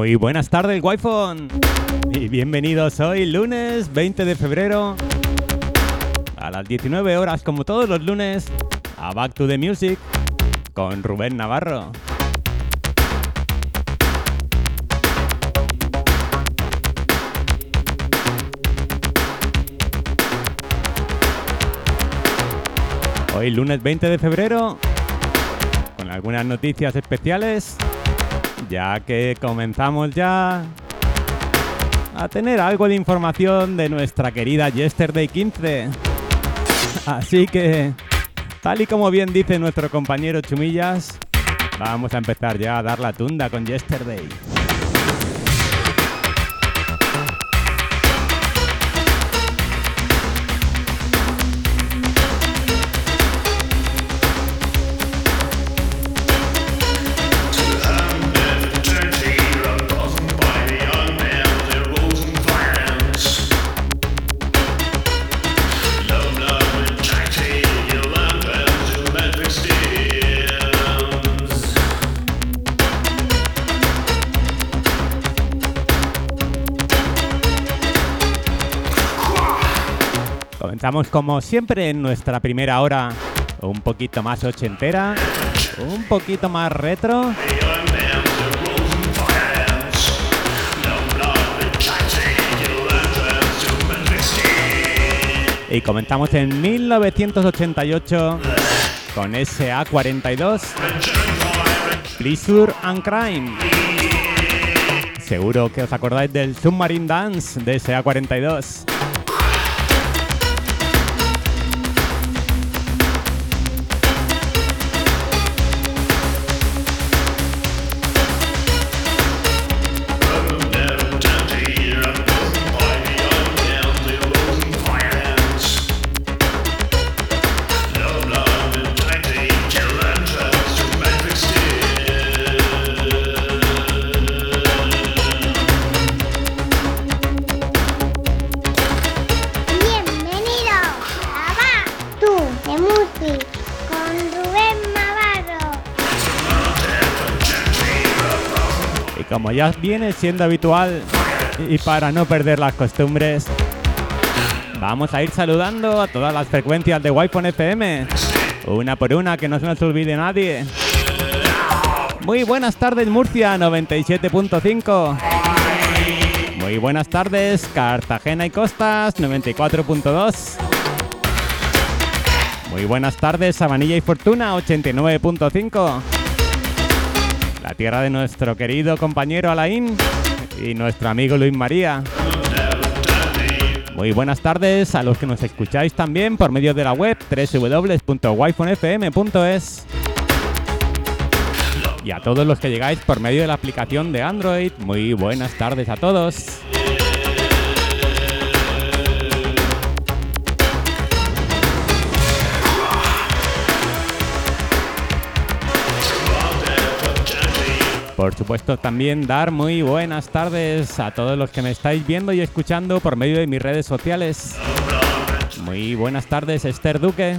Muy buenas tardes, wi Y bienvenidos hoy, lunes 20 de febrero, a las 19 horas, como todos los lunes, a Back to the Music con Rubén Navarro. Hoy lunes 20 de febrero, con algunas noticias especiales, ya que comenzamos ya a tener algo de información de nuestra querida Yesterday 15. Así que, tal y como bien dice nuestro compañero Chumillas, vamos a empezar ya a dar la tunda con Yesterday. Estamos como siempre en nuestra primera hora un poquito más ochentera, un poquito más retro. Y comenzamos en 1988 con SA42, Pleasure and Crime. Seguro que os acordáis del Submarine Dance de SA42. Como ya viene siendo habitual y para no perder las costumbres, vamos a ir saludando a todas las frecuencias de Wi-Fi FM, una por una, que no se nos olvide nadie. Muy buenas tardes Murcia 97.5. Muy buenas tardes Cartagena y Costas 94.2. Muy buenas tardes Sabanilla y Fortuna 89.5 la tierra de nuestro querido compañero Alain y nuestro amigo Luis María. Muy buenas tardes a los que nos escucháis también por medio de la web www.wifonfm.es y a todos los que llegáis por medio de la aplicación de Android. Muy buenas tardes a todos. Por supuesto, también dar muy buenas tardes a todos los que me estáis viendo y escuchando por medio de mis redes sociales. Muy buenas tardes, Esther Duque.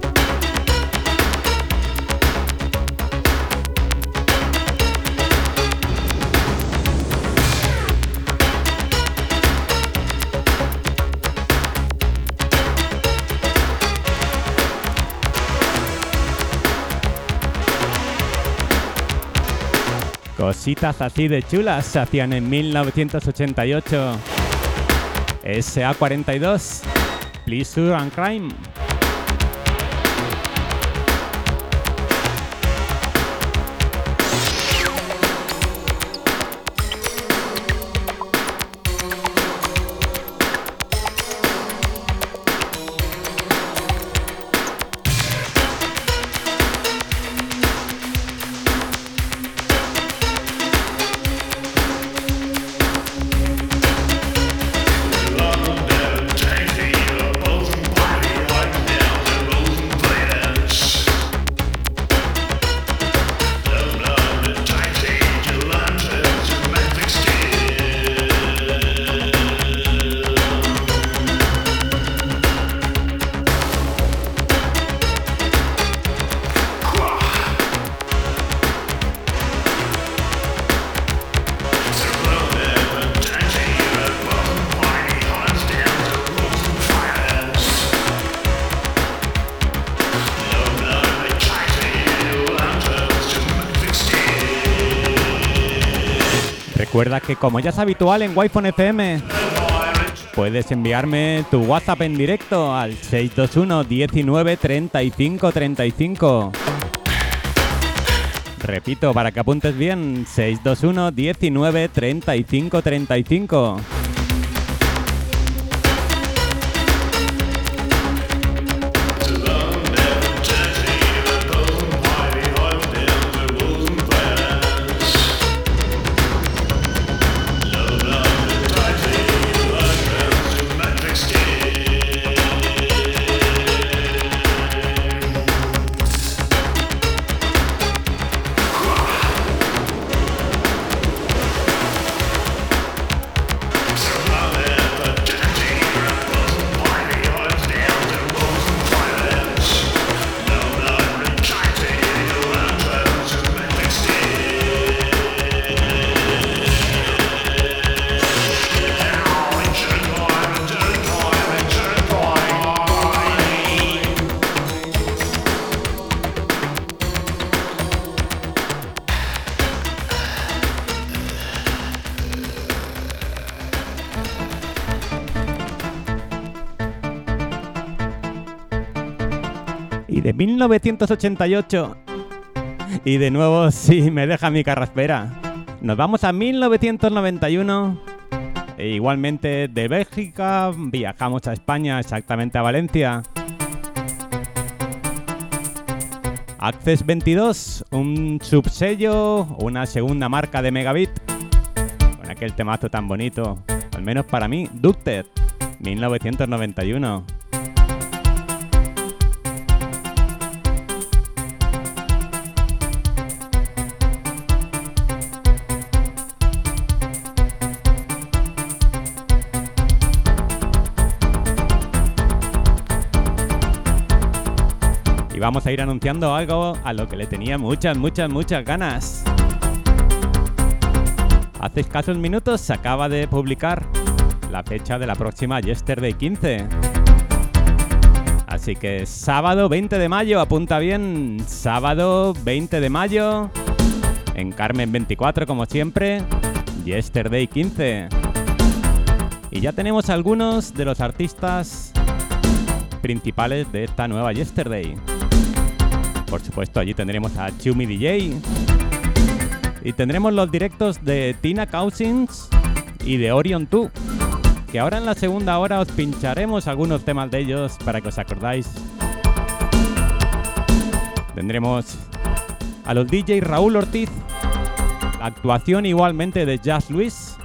Cositas así de chulas se hacían en 1988. SA42, Pleasure and Crime. Recuerda que como ya es habitual en Wi-Fi FM, puedes enviarme tu WhatsApp en directo al 621 19 35 35. Repito, para que apuntes bien, 621 19 35 35. De 1988. Y de nuevo, sí, me deja mi carraspera. Nos vamos a 1991. E igualmente de Bélgica viajamos a España, exactamente a Valencia. Access 22, un subsello, una segunda marca de Megabit. Con aquel temazo tan bonito, al menos para mí, Ducted, 1991. Vamos a ir anunciando algo a lo que le tenía muchas, muchas, muchas ganas. Hace escasos minutos se acaba de publicar la fecha de la próxima Yesterday 15. Así que sábado 20 de mayo, apunta bien, sábado 20 de mayo, en Carmen 24 como siempre, Yesterday 15. Y ya tenemos algunos de los artistas principales de esta nueva Yesterday. Por supuesto, allí tendremos a Chumi DJ. Y tendremos los directos de Tina Cousins y de Orion 2. Que ahora en la segunda hora os pincharemos algunos temas de ellos para que os acordáis. Tendremos a los DJ Raúl Ortiz. La actuación igualmente de Jazz Luis.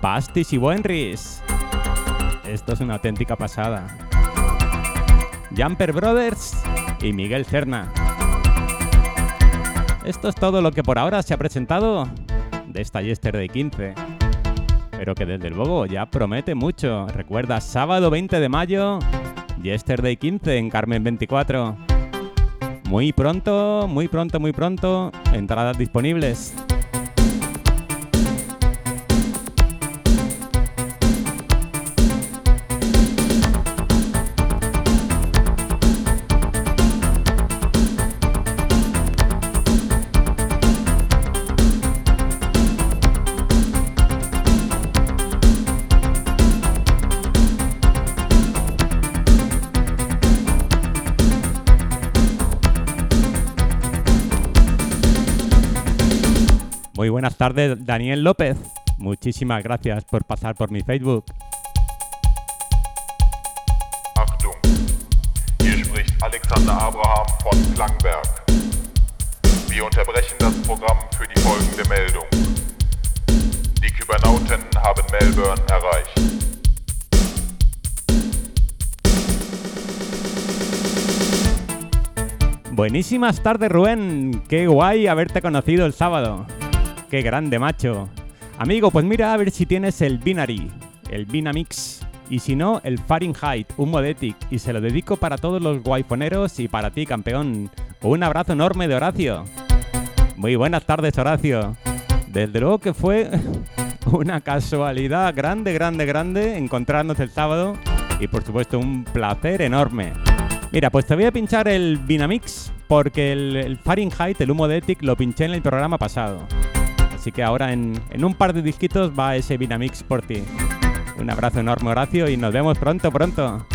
Pastis y Buenris. Esto es una auténtica pasada. Jumper Brothers y Miguel Cerna. Esto es todo lo que por ahora se ha presentado de esta Yesterday 15. Pero que desde luego ya promete mucho. Recuerda, sábado 20 de mayo, Yesterday 15 en Carmen 24. Muy pronto, muy pronto, muy pronto, entradas disponibles. Buenas tardes, Daniel López. Muchísimas gracias por pasar por mi Facebook. Achtung, hier spricht Alexander Abraham von Klangberg. Wir unterbrechen das Programm für die folgende Meldung. Die Kybernauten haben Melbourne erreicht. Buenísimas tardes, Rubén. Qué guay haberte conocido el sábado. Qué grande, macho. Amigo, pues mira a ver si tienes el Binary, el Binamix. Y si no, el Fahrenheit, un Modetic. Y se lo dedico para todos los guayponeros y para ti, campeón. Un abrazo enorme de Horacio. Muy buenas tardes, Horacio. Desde luego que fue una casualidad grande, grande, grande encontrarnos el sábado. Y por supuesto, un placer enorme. Mira, pues te voy a pinchar el Binamix porque el, el Fahrenheit, el humo de Ethic, lo pinché en el programa pasado Así que ahora en, un par de disquitos va ese Vinamix por ti. Un abrazo enorme Horacio y nos vemos pronto, pronto.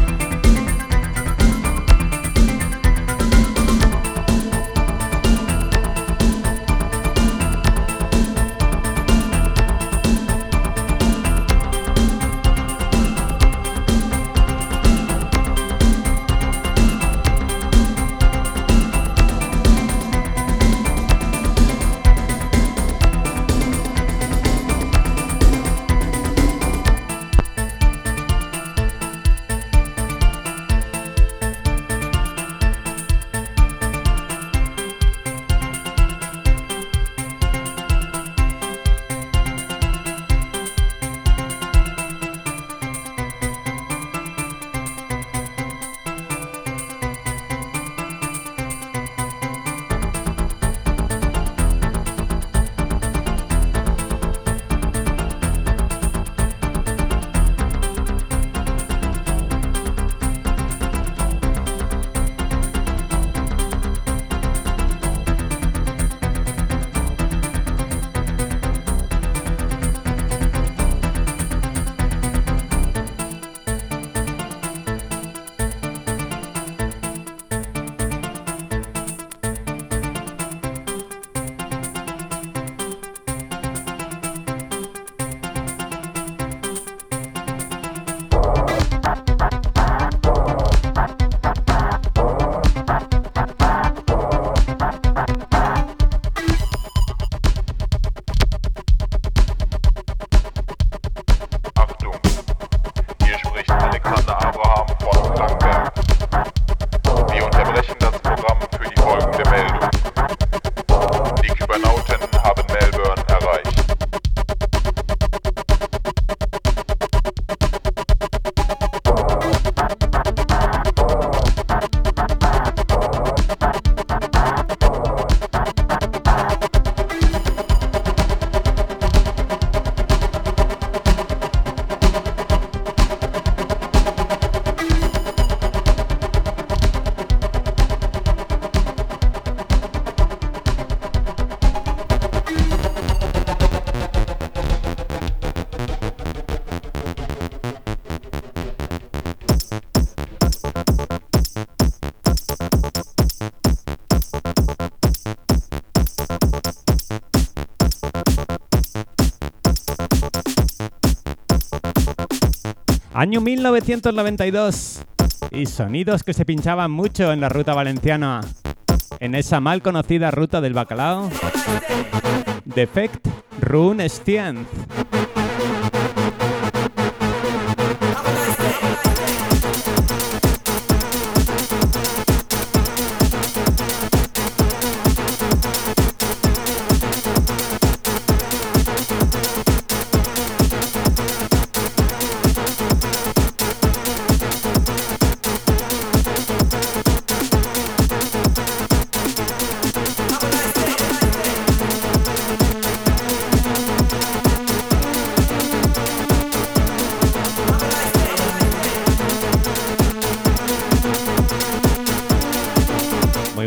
Año 1992. Y sonidos que se pinchaban mucho en la ruta valenciana. En esa mal conocida ruta del bacalao. Defect Rune Stienz.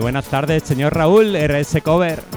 Buenas tardes, señor Raúl, RS Cover.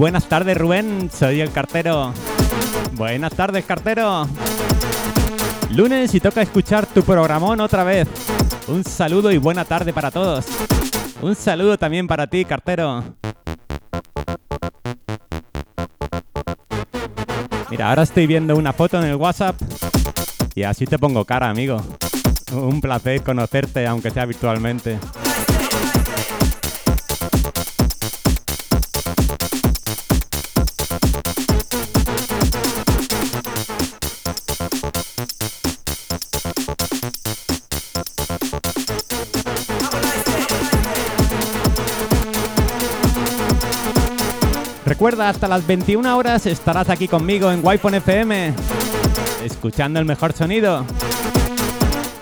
Buenas tardes, Rubén. Soy el cartero. Buenas tardes, cartero. Lunes y toca escuchar tu programón otra vez. Un saludo y buena tarde para todos. Un saludo también para ti, cartero. Mira, ahora estoy viendo una foto en el WhatsApp y así te pongo cara, amigo. Un placer conocerte, aunque sea virtualmente. Recuerda, hasta las 21 horas estarás aquí conmigo en wi FM, escuchando el mejor sonido.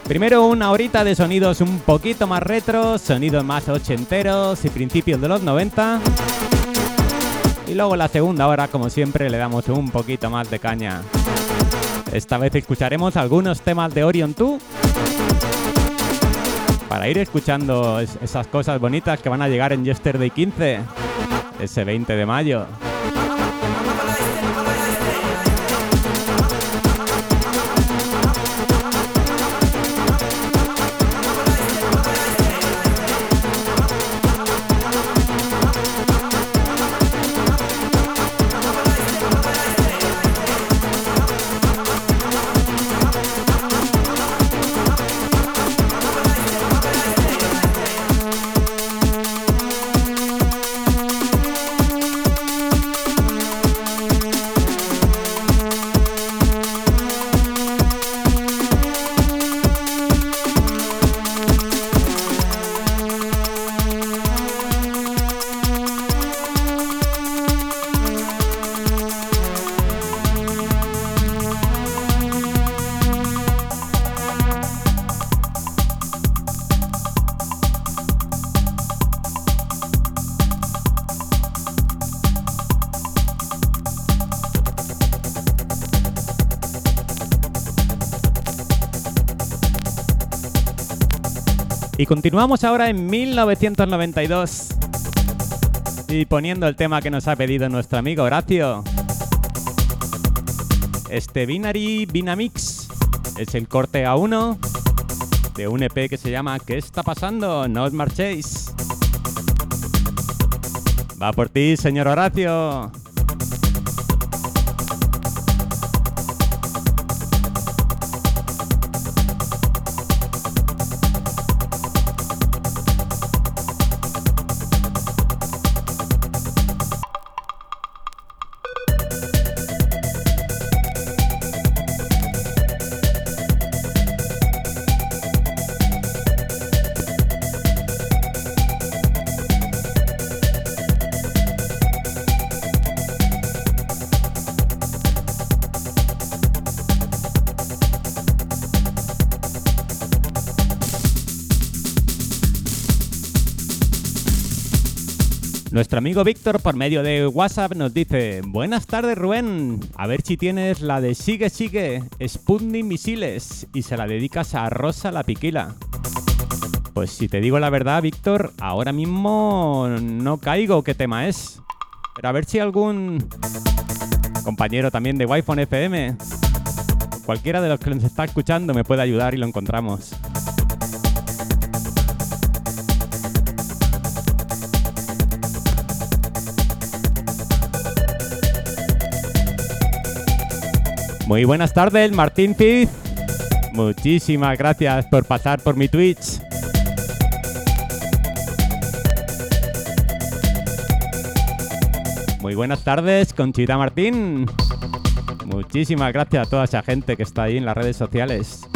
Primero una horita de sonidos un poquito más retro, sonidos más ochenteros y principios de los 90. Y luego la segunda hora, como siempre, le damos un poquito más de caña. Esta vez escucharemos algunos temas de Orion 2 para ir escuchando esas cosas bonitas que van a llegar en Yesterday 15 ese 20 de mayo. Y continuamos ahora en 1992 y poniendo el tema que nos ha pedido nuestro amigo Horacio. Este Binary Binamix es el corte A1 de un EP que se llama ¿Qué está pasando? No os marchéis. Va por ti, señor Horacio. Amigo Víctor por medio de WhatsApp nos dice, buenas tardes Rubén, a ver si tienes la de Sigue Sigue, Sputnik Misiles y se la dedicas a Rosa la Piquila. Pues si te digo la verdad, Víctor, ahora mismo no caigo qué tema es. Pero a ver si algún compañero también de wi FM, cualquiera de los que nos está escuchando me puede ayudar y lo encontramos. Muy buenas tardes, Martín Piz. Muchísimas gracias por pasar por mi Twitch. Muy buenas tardes, Conchita Martín. Muchísimas gracias a toda esa gente que está ahí en las redes sociales.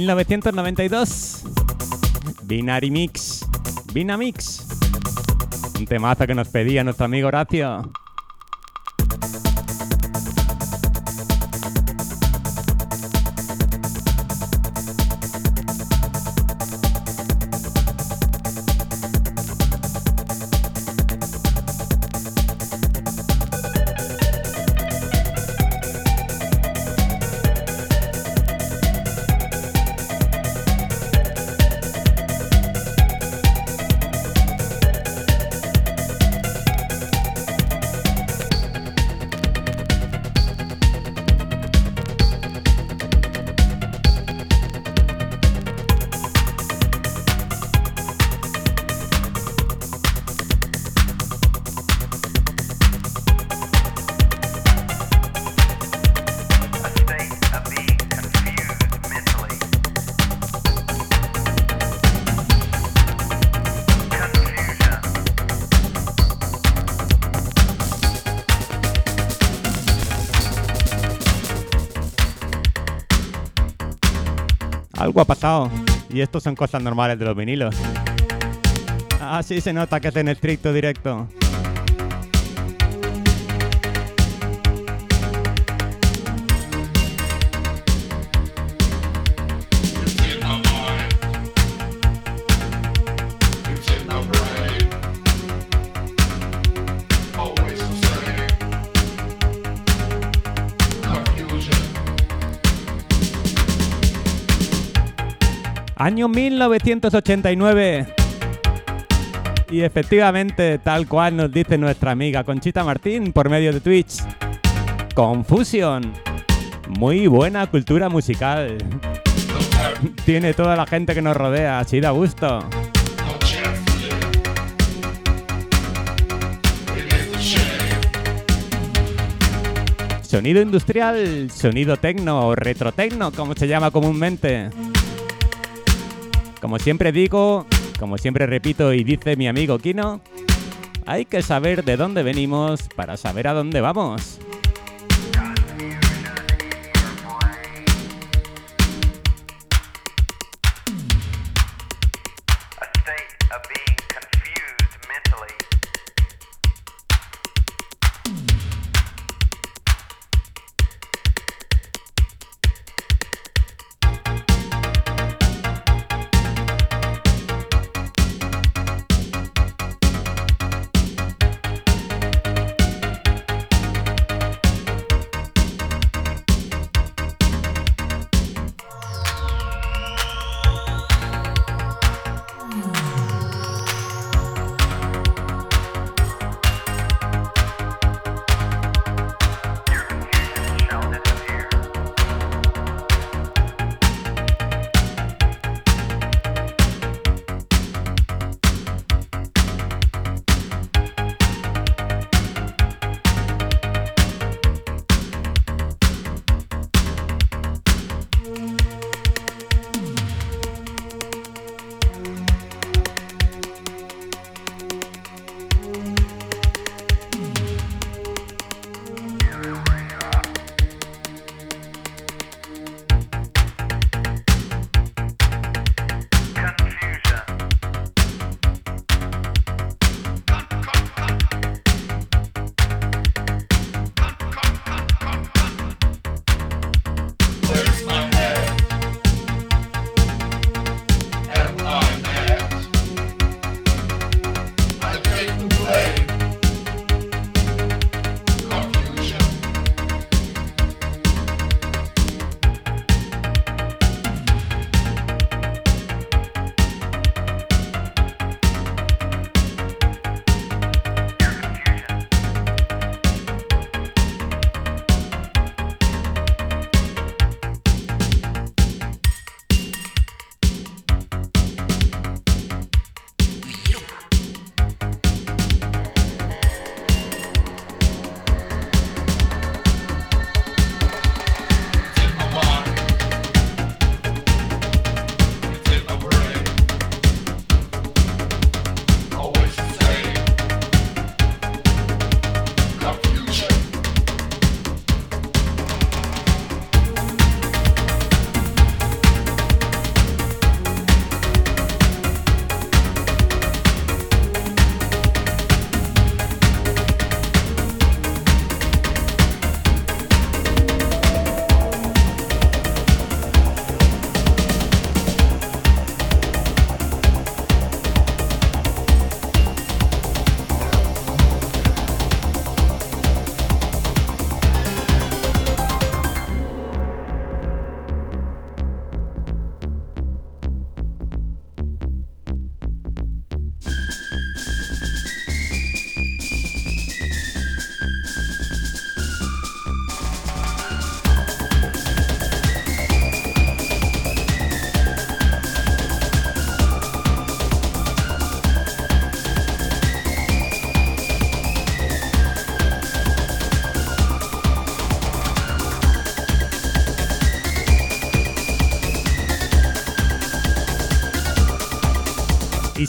1992. Binary Mix. Binamix. Un temazo que nos pedía nuestro amigo Horacio. Ha pasado. Y esto son cosas normales de los vinilos. Así se nota que es en estricto directo. Año 1989. Y efectivamente, tal cual nos dice nuestra amiga Conchita Martín por medio de Twitch. Confusion. Muy buena cultura musical. Tiene toda la gente que nos rodea, así da gusto. Sonido industrial, sonido tecno o retrotecno, como se llama comúnmente. Como siempre digo, como siempre repito y dice mi amigo Kino, hay que saber de dónde venimos para saber a dónde vamos.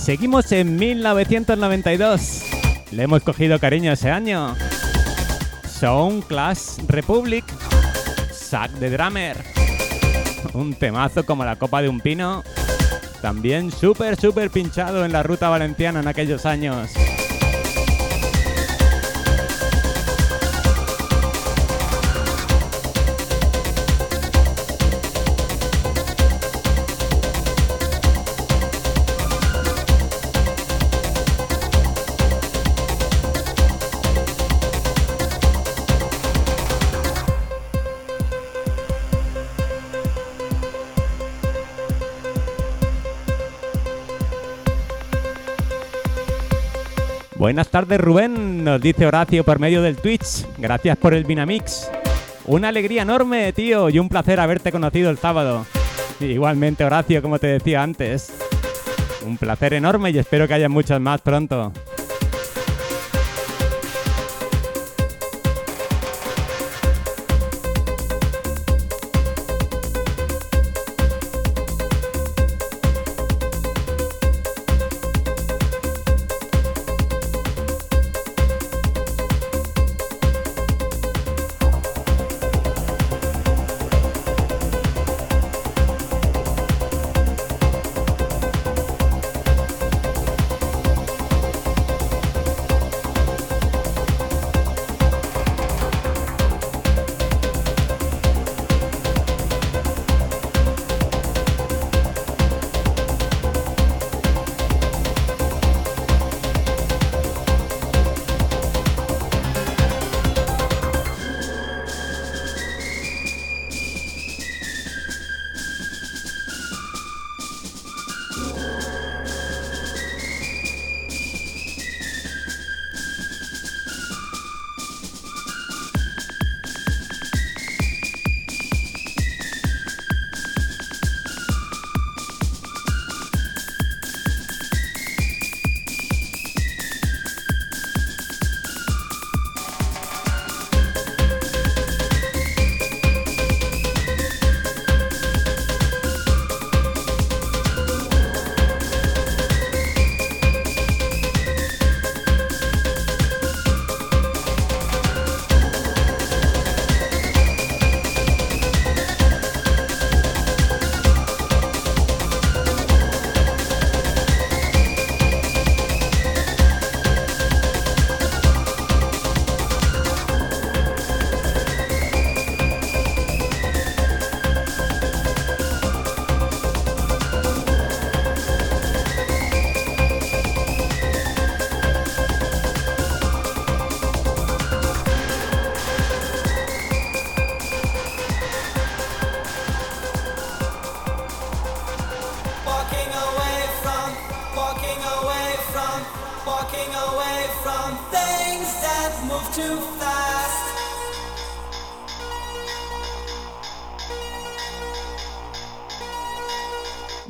Seguimos en 1992. Le hemos cogido cariño ese año. Sound Class Republic. Sack de Drummer. Un temazo como la copa de un pino. También súper, súper pinchado en la ruta valenciana en aquellos años. Buenas tardes Rubén, nos dice Horacio por medio del Twitch. Gracias por el Vinamix. Una alegría enorme, tío, y un placer haberte conocido el sábado. Igualmente Horacio, como te decía antes. Un placer enorme y espero que haya muchas más pronto.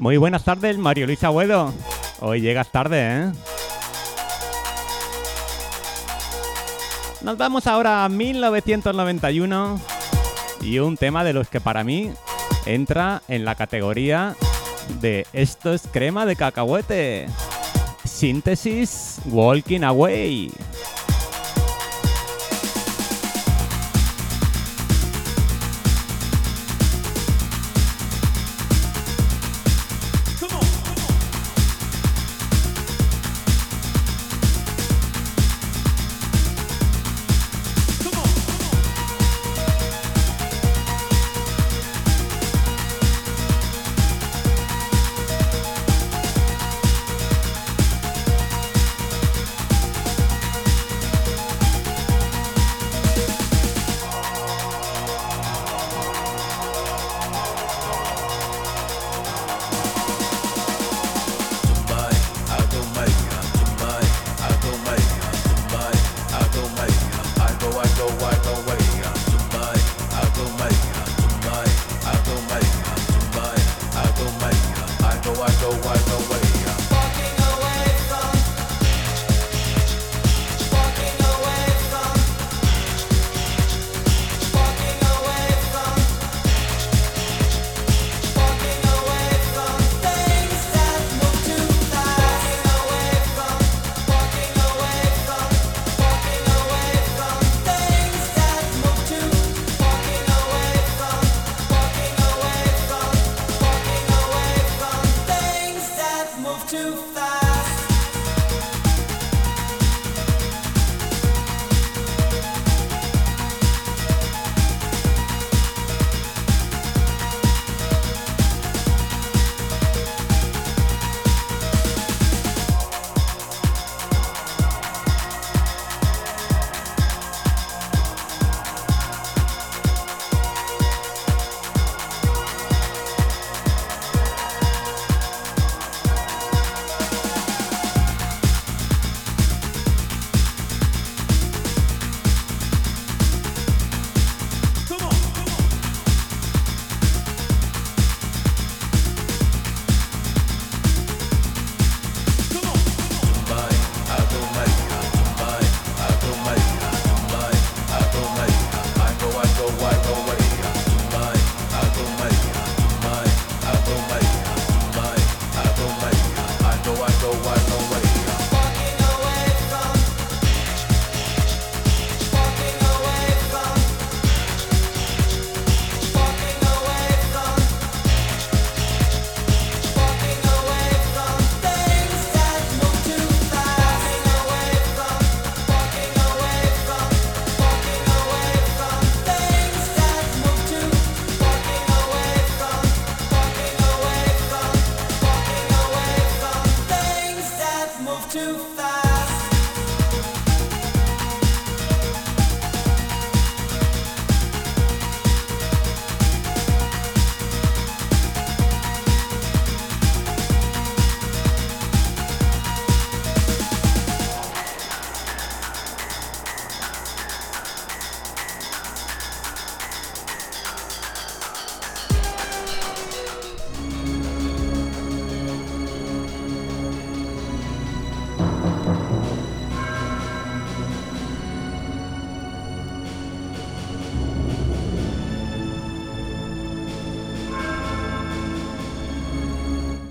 Muy buenas tardes, Mario Luis Abuelo. Hoy llegas tarde, ¿eh? Nos vamos ahora a 1991 y un tema de los que para mí entra en la categoría de esto es crema de cacahuete. Síntesis Walking Away.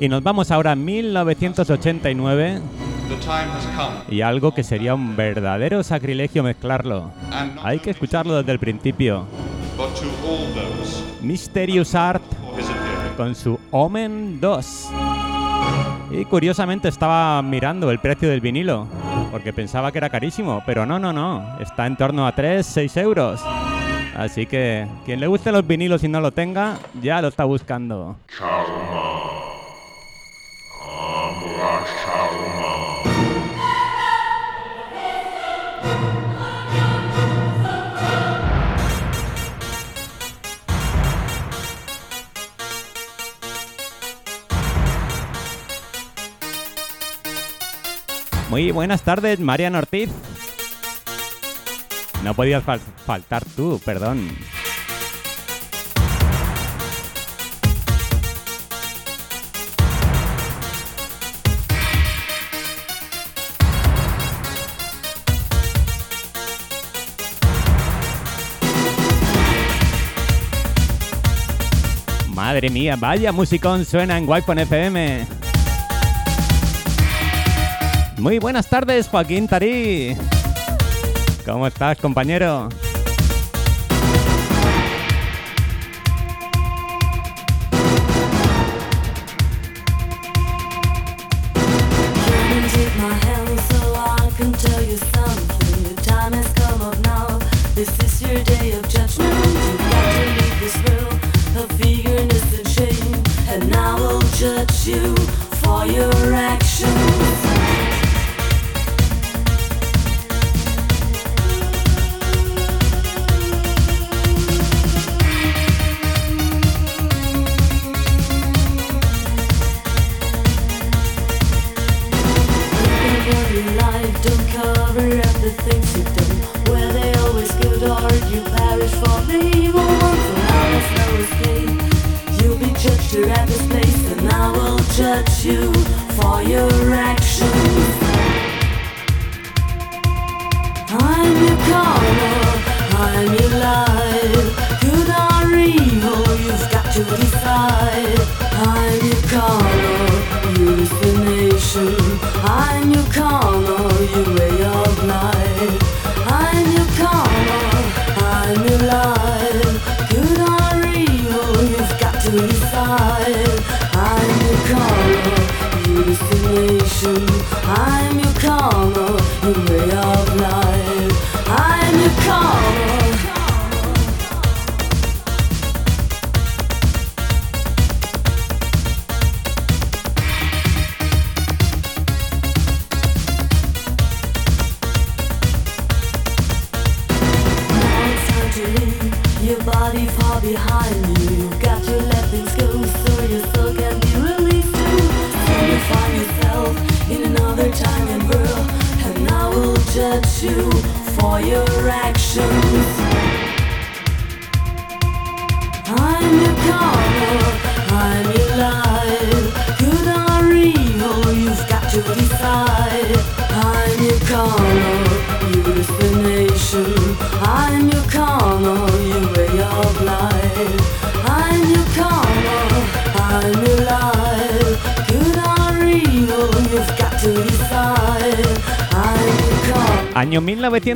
Y nos vamos ahora a 1989 y algo que sería un verdadero sacrilegio mezclarlo. Hay que escucharlo desde el principio. Mysterious Art con su Omen 2. Y curiosamente estaba mirando el precio del vinilo, porque pensaba que era carísimo, pero no, no, no, está en torno a 3, 6 euros. Así que quien le guste los vinilos y no lo tenga, ya lo está buscando. Muy buenas tardes, Marian Ortiz. No podías faltar tú, perdón. Madre mía, vaya musicón suena en wi FM. Muy buenas tardes, Joaquín Tarí. ¿Cómo estás, compañero? Año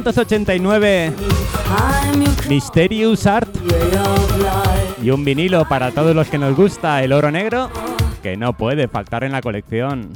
1989. Mysterious Art. Y un vinilo para todos los que nos gusta el oro negro, que no puede faltar en la colección.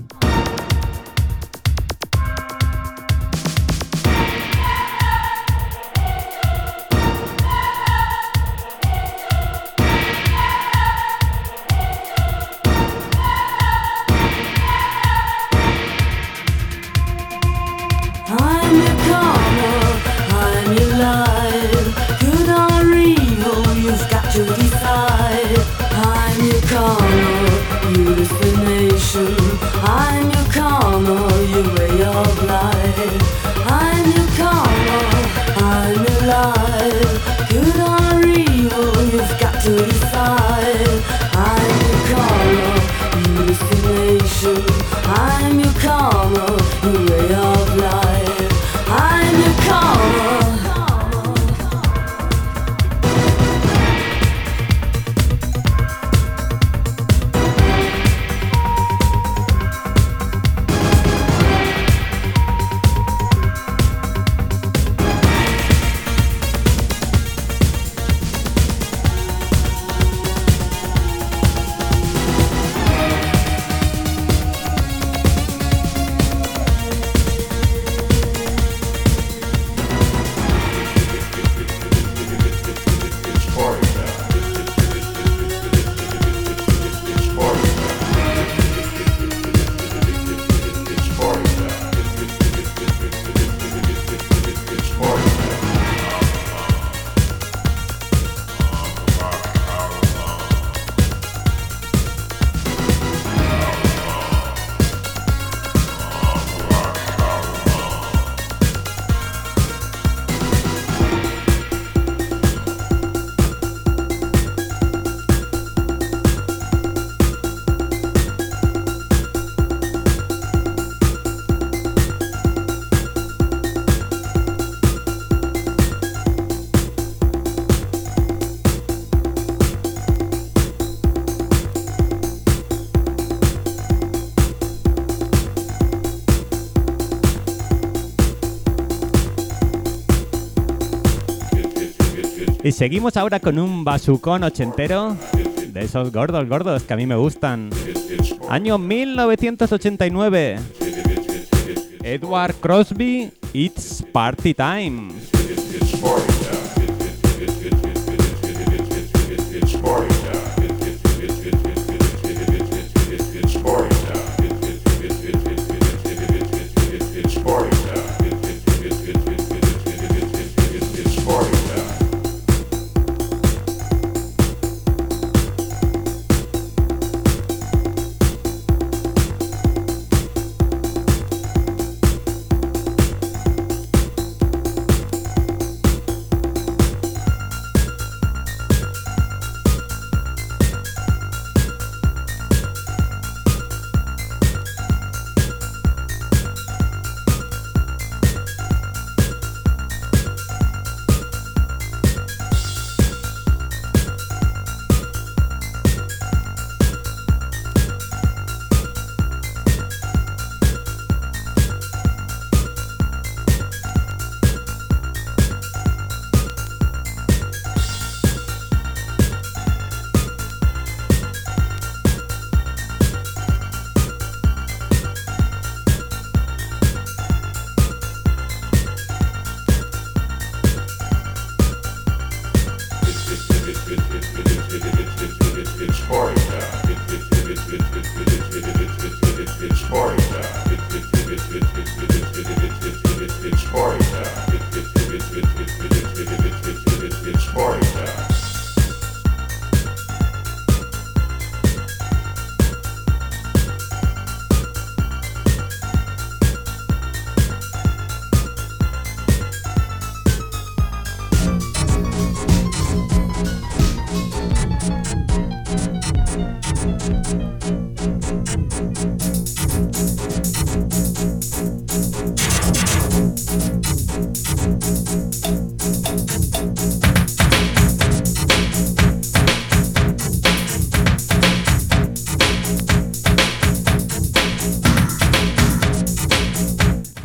Y seguimos ahora con un basucón ochentero de esos gordos, gordos que a mí me gustan. Año 1989. Edward Crosby, It's Party Time.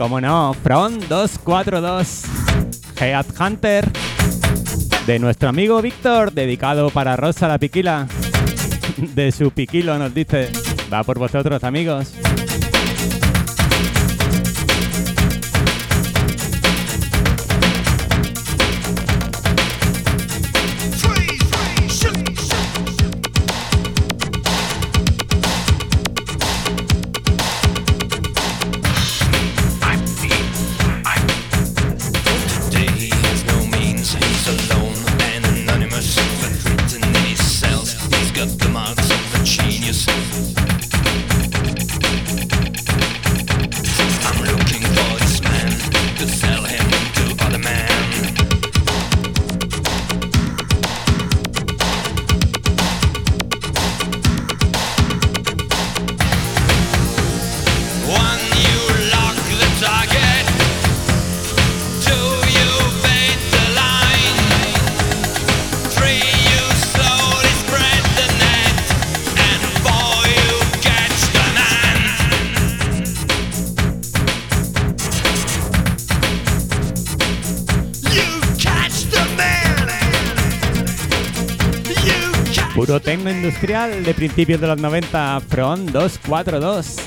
Como no, Front 242, Head Hunter, de nuestro amigo Víctor, dedicado para Rosa la Piquila. De su piquilo nos dice, va por vosotros amigos. Industrial de principios de los 90, Front 242.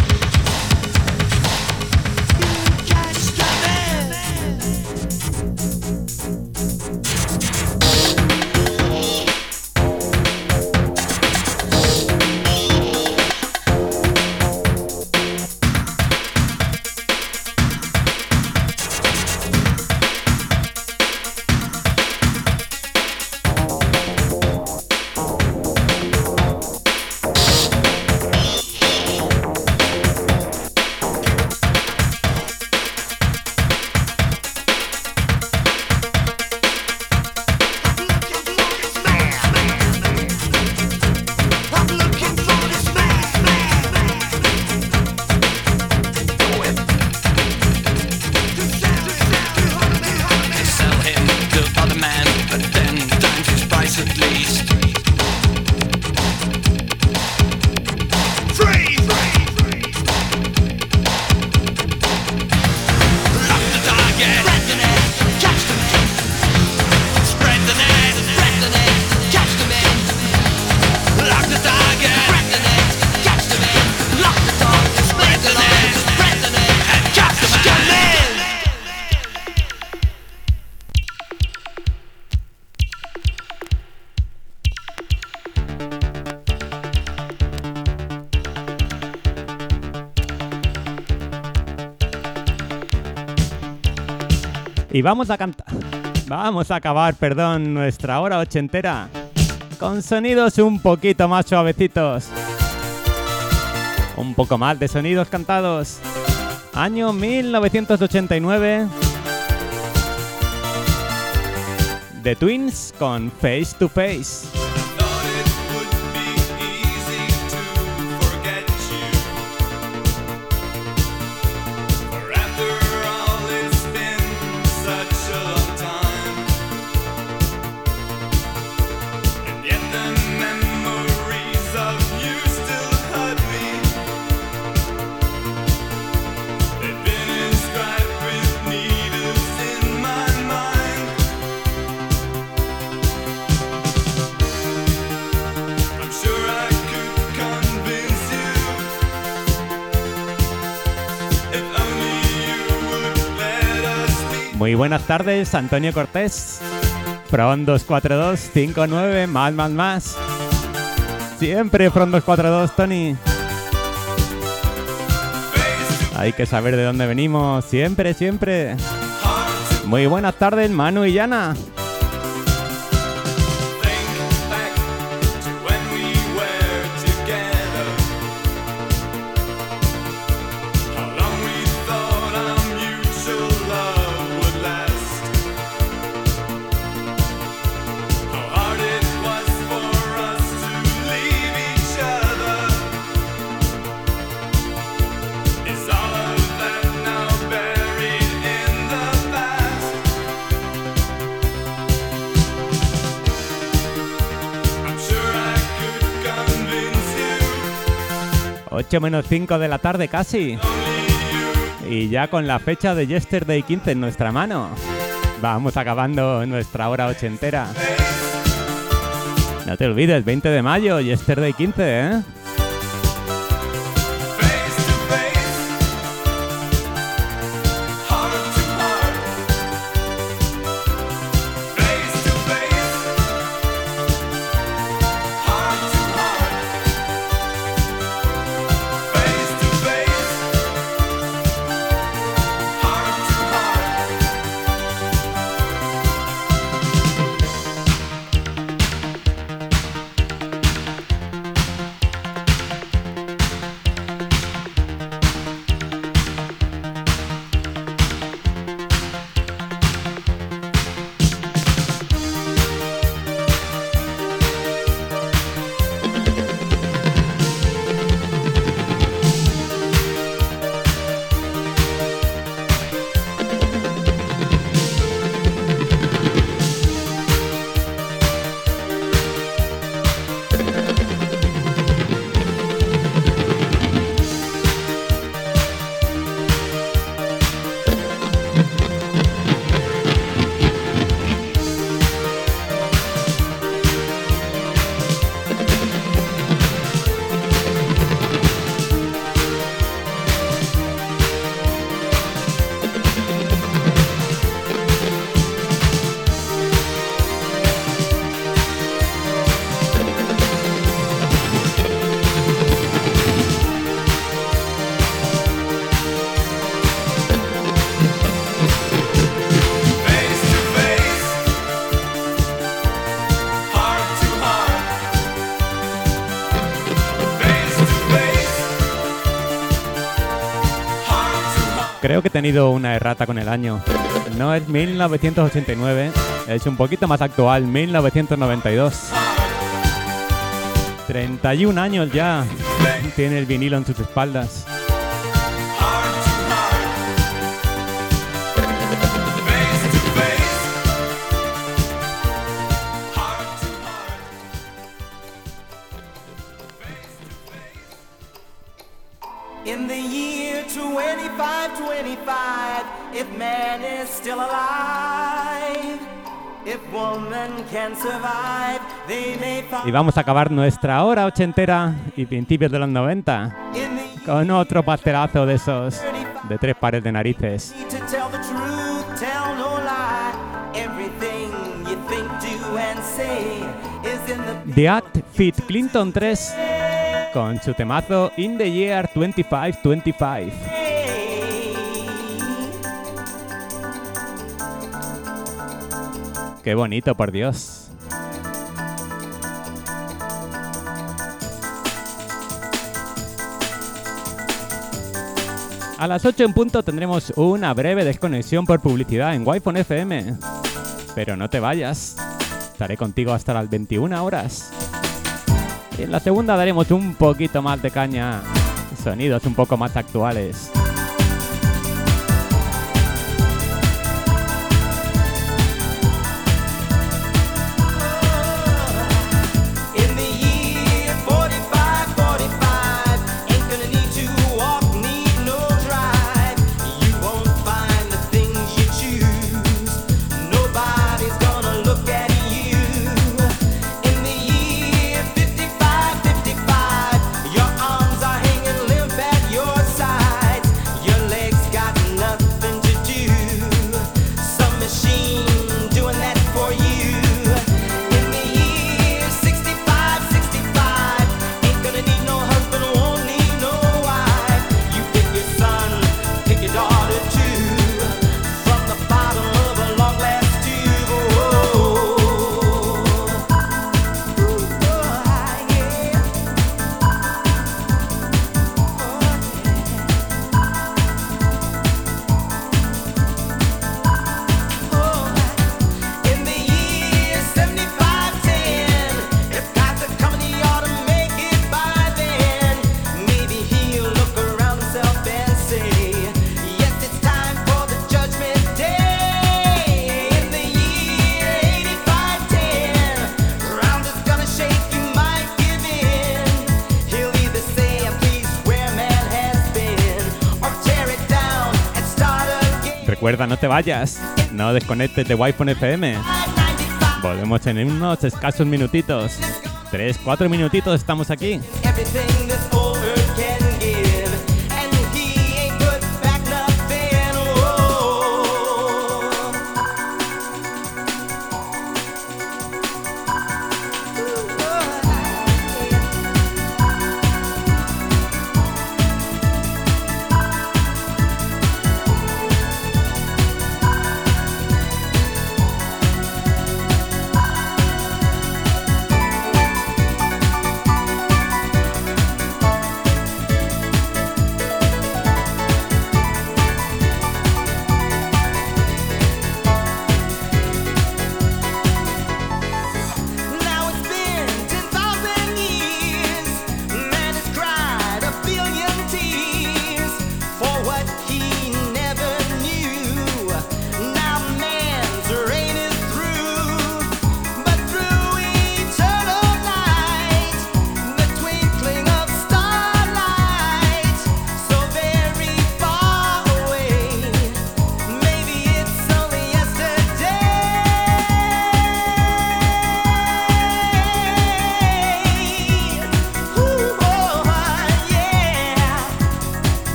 Y vamos a cantar. Vamos a acabar, perdón, nuestra hora ochentera con sonidos un poquito más suavecitos. Un poco más de sonidos cantados. Año 1989. The Twins con Face to Face. Muy buenas tardes, Antonio Cortés. From 24259, más, más, más. Siempre From 242, Tony. Hay que saber de dónde venimos, siempre, siempre. Muy buenas tardes, Manu y Yana. Menos 5 de la tarde casi. Y ya con la fecha de Yesterday 15 en nuestra mano. Vamos acabando nuestra hora ochentera. No te olvides, 20 de mayo, Yesterday 15, ¿eh? Creo que he tenido una errata con el año. No es 1989, es un poquito más actual, 1992. 31 años ya tiene el vinilo en sus espaldas. Y vamos a acabar nuestra hora ochentera y principios de los 90 in the con otro pastelazo de esos de tres pares de narices. The Act Fit Clinton 3 con su temazo In the Year 2525. Qué bonito, por Dios. A las 8 en punto tendremos una breve desconexión por publicidad en Wi-Fi FM. Pero no te vayas. Estaré contigo hasta las 21 horas. Y en la segunda daremos un poquito más de caña. Sonidos un poco más actuales. No te vayas. No desconectes de Wi-Fi FM. 595. Volvemos en unos escasos minutitos. 3, 4 minutitos estamos aquí.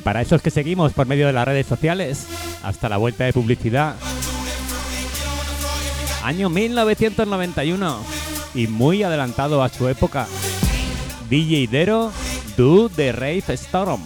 Y para esos que seguimos por medio de las redes sociales, hasta la vuelta de publicidad. Año 1991 y muy adelantado a su época. DJ Dero, Do the Rave Storm.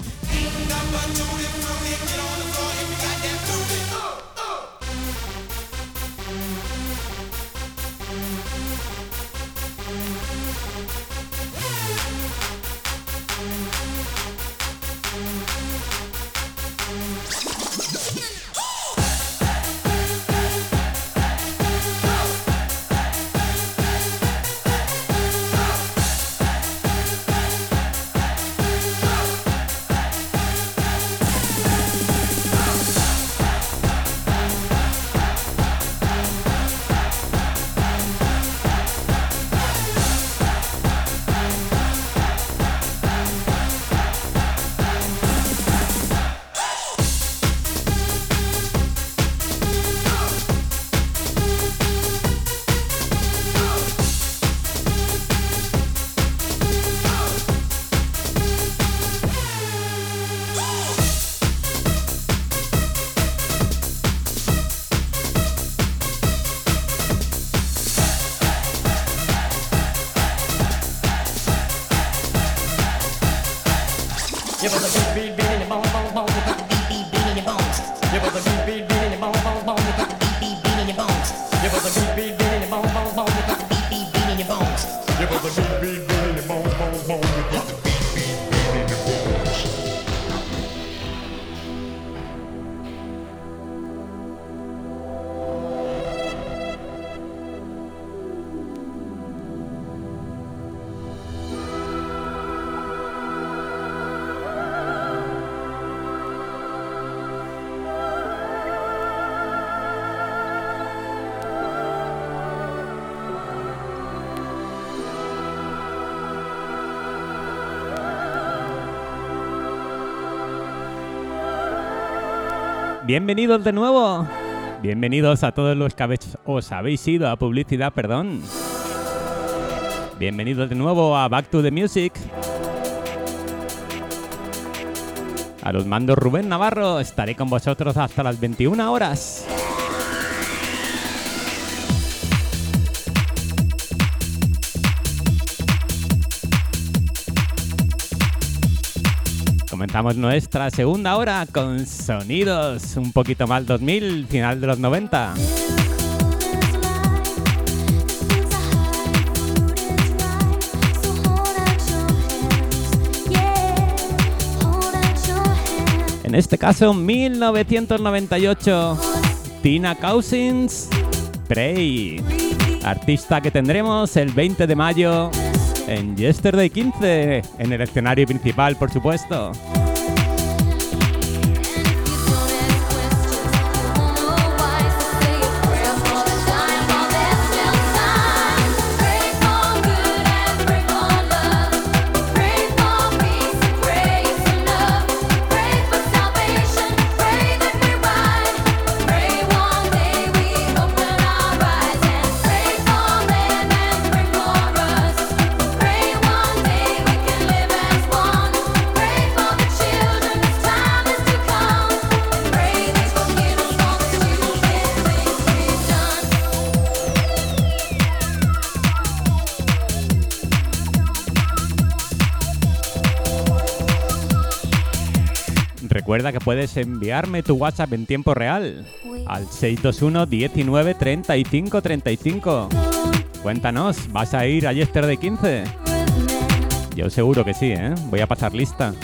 Bienvenidos de nuevo. Bienvenidos a todos los que os habéis ido a publicidad, perdón. Bienvenidos de nuevo a Back to the Music. A los mandos Rubén Navarro, estaré con vosotros hasta las 21 horas. Comenzamos nuestra segunda hora con sonidos un poquito más 2000, final de los 90. En este caso, 1998, Tina Cousins, Prey, artista que tendremos el 20 de mayo en Yesterday 15, en el escenario principal, por supuesto. Recuerda que puedes enviarme tu WhatsApp en tiempo real al 621 19 35 35. Cuéntanos, ¿vas a ir a Yesterday 15? Yo seguro que sí, ¿eh? Voy a pasar lista.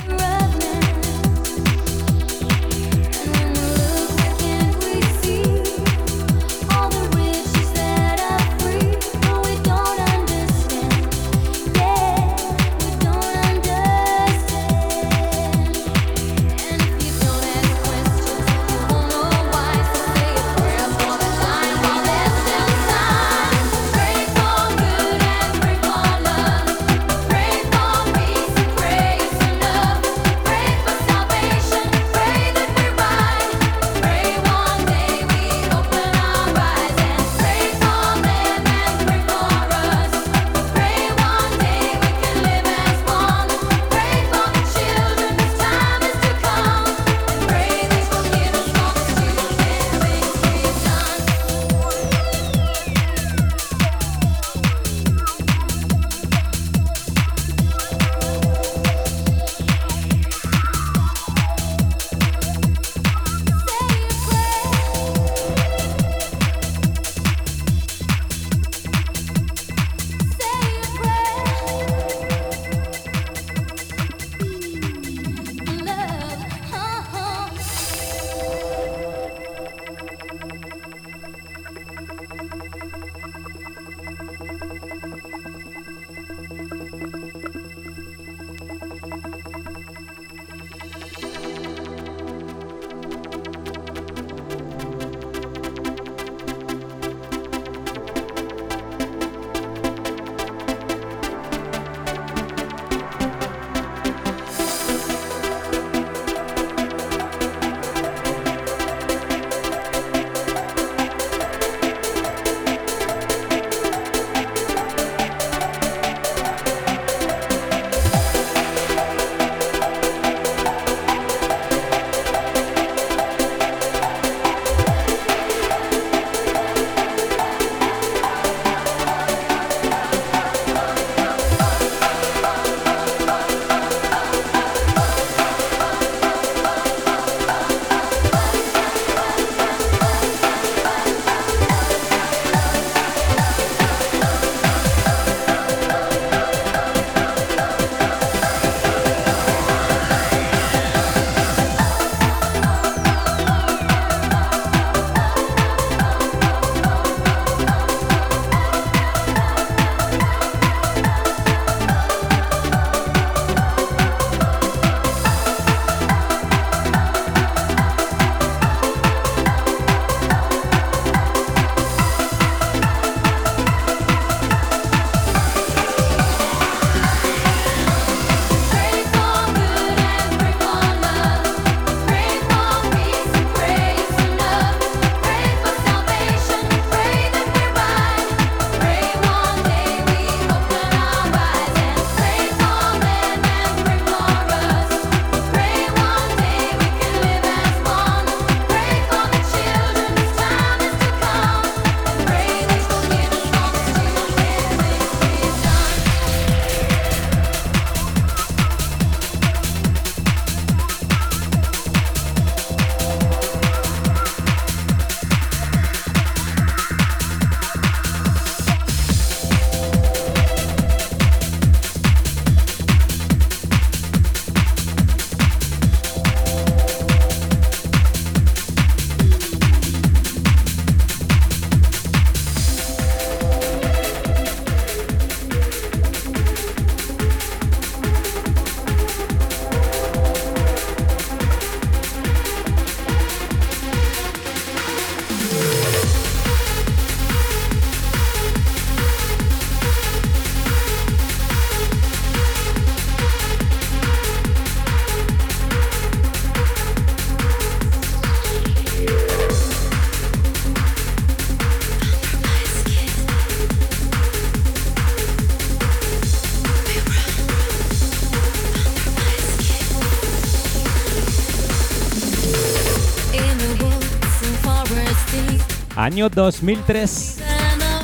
Año 2003.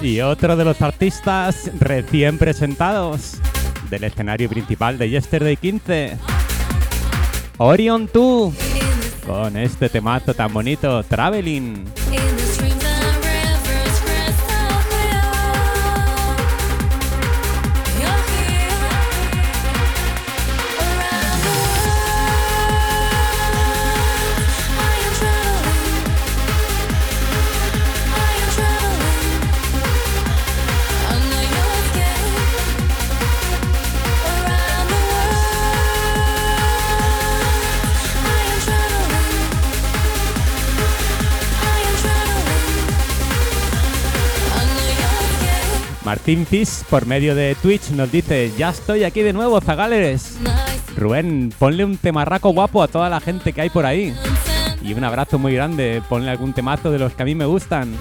Y otro de los artistas recién presentados del escenario principal de Yesterday 15. Orion 2. Con este temazo tan bonito, Traveling. Martín Fis, por medio de Twitch, nos dice: Ya estoy aquí de nuevo, Zagaleres. Rubén, ponle un temarraco guapo a toda la gente que hay por ahí. Y un abrazo muy grande. Ponle algún temazo de los que a mí me gustan.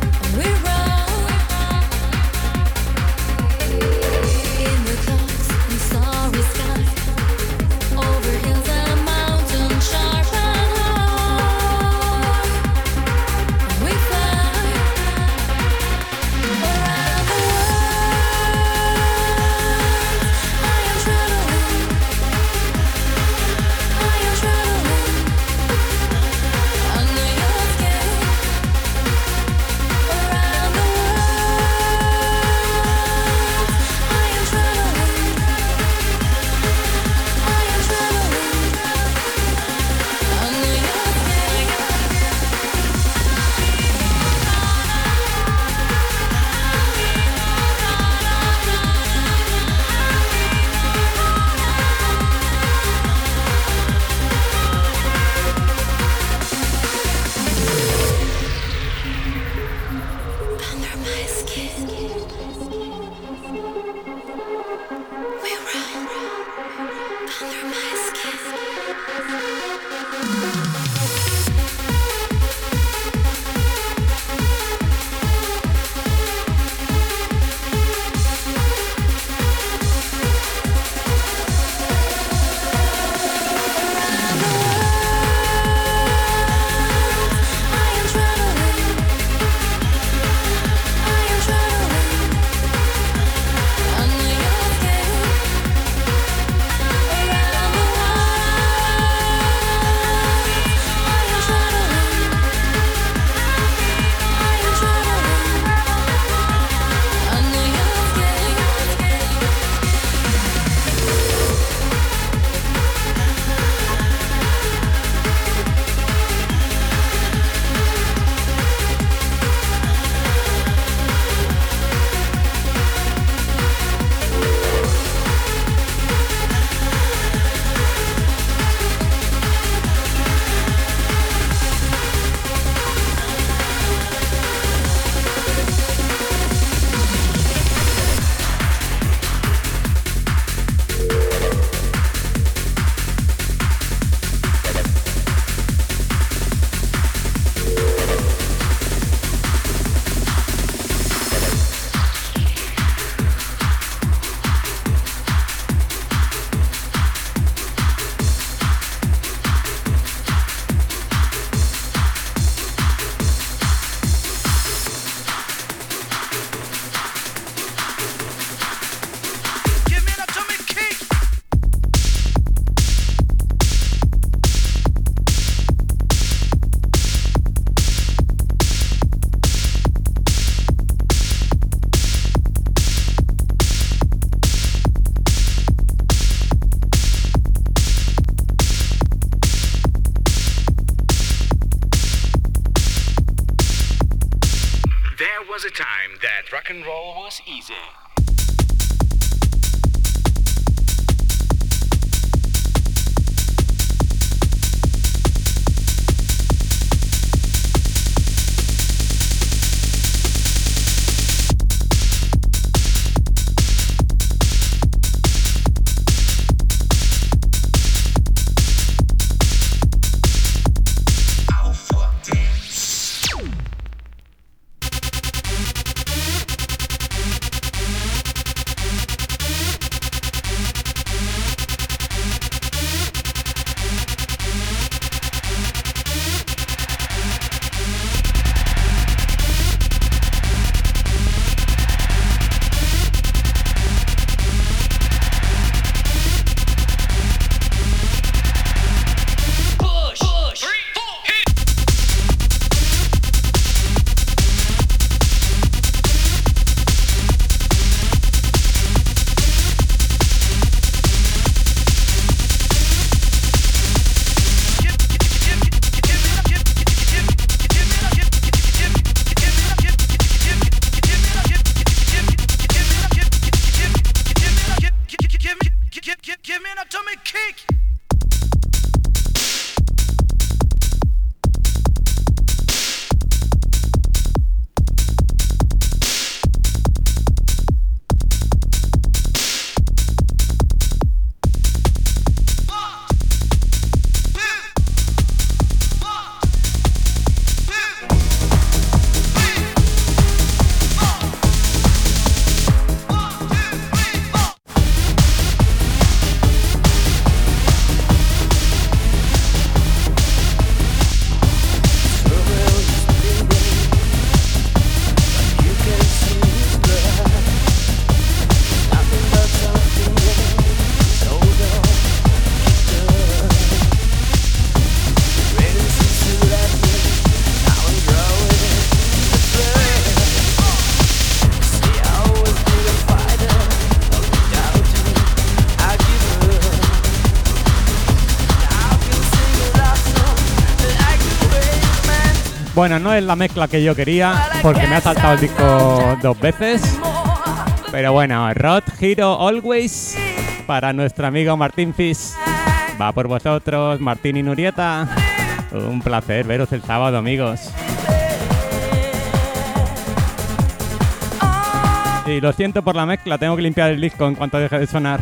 Bueno, no es la mezcla que yo quería, porque me ha saltado el disco dos veces. Pero bueno, Rod Hero Always para nuestro amigo Martín Fis. Va por vosotros, Martín y Nurieta. Un placer veros el sábado, amigos. Y lo siento por la mezcla, tengo que limpiar el disco en cuanto deje de sonar.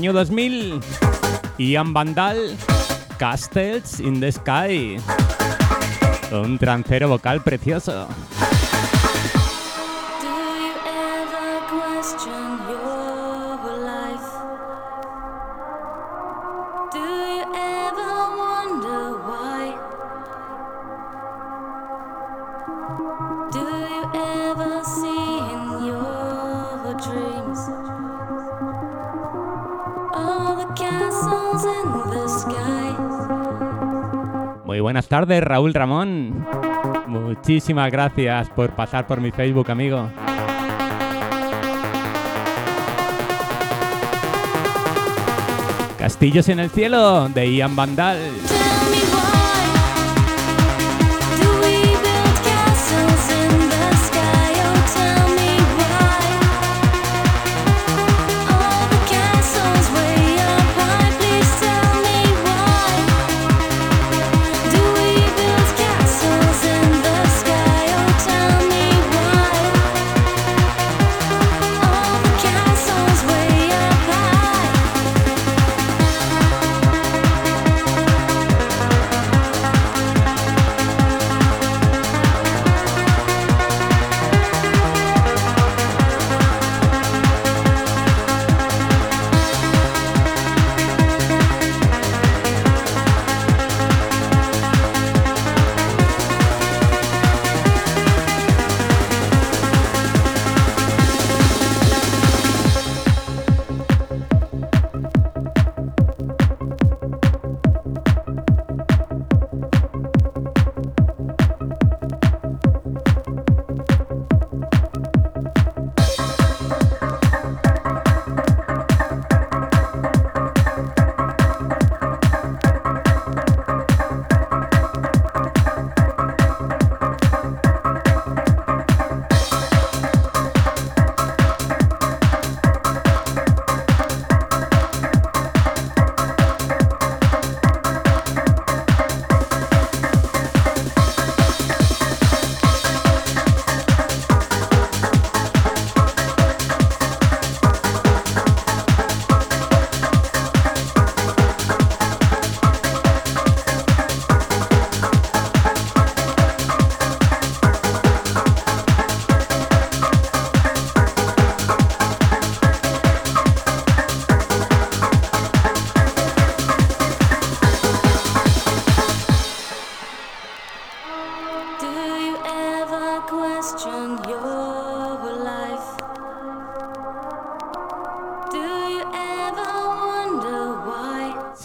l'any 2000 Ian Vandal Castles in the Sky. Un trancero vocal precioso. tardes, Raúl Ramón. Muchísimas gracias por pasar por mi Facebook, amigo. Castillos en el cielo de Ian Vandal.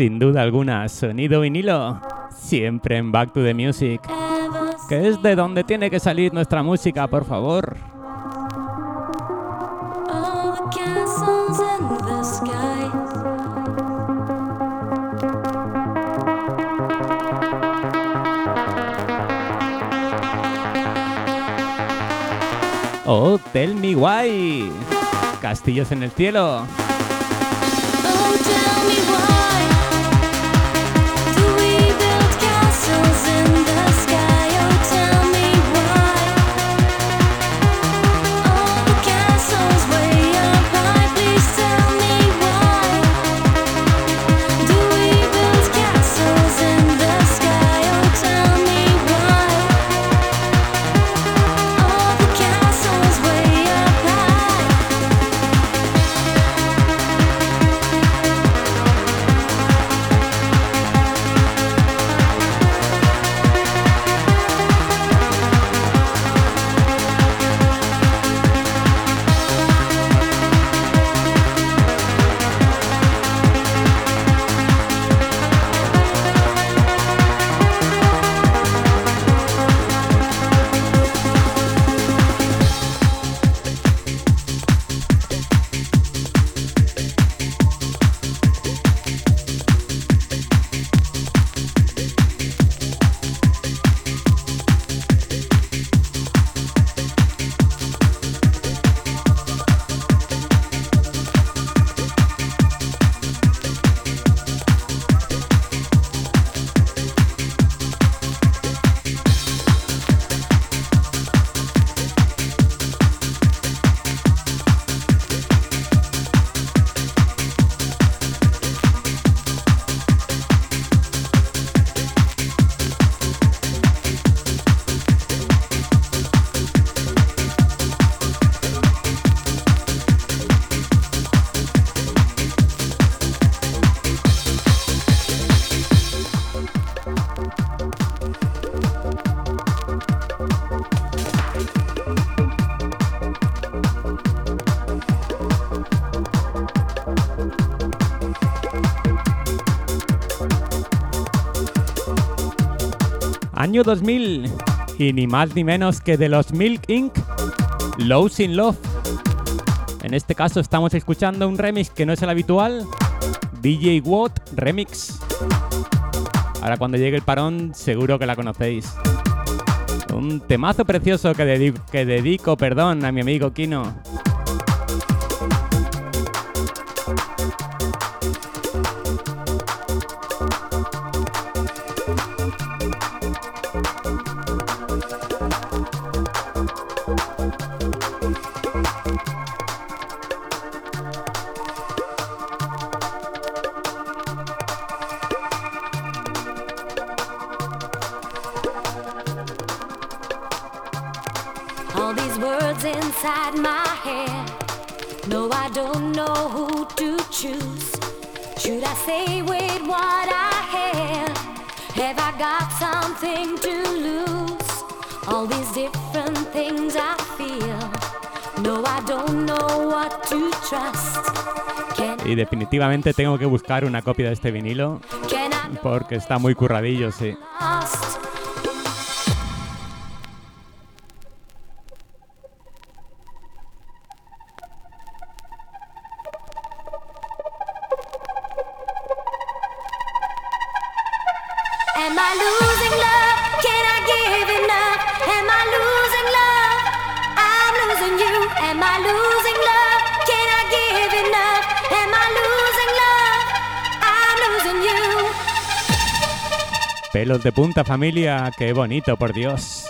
sin duda alguna, sonido vinilo, siempre en Back to the Music, que es de donde tiene que salir nuestra música, por favor. Oh, tell me why. Castillos en el cielo. año 2000 y ni más ni menos que de los Milk Inc. Lows in Love. En este caso estamos escuchando un remix que no es el habitual, DJ Watt Remix. Ahora cuando llegue el parón seguro que la conocéis. Un temazo precioso que dedico, que dedico perdón, a mi amigo Kino. Definitivamente tengo que buscar una copia de este vinilo porque está muy curradillo, sí. Pelos de punta familia, qué bonito, por Dios.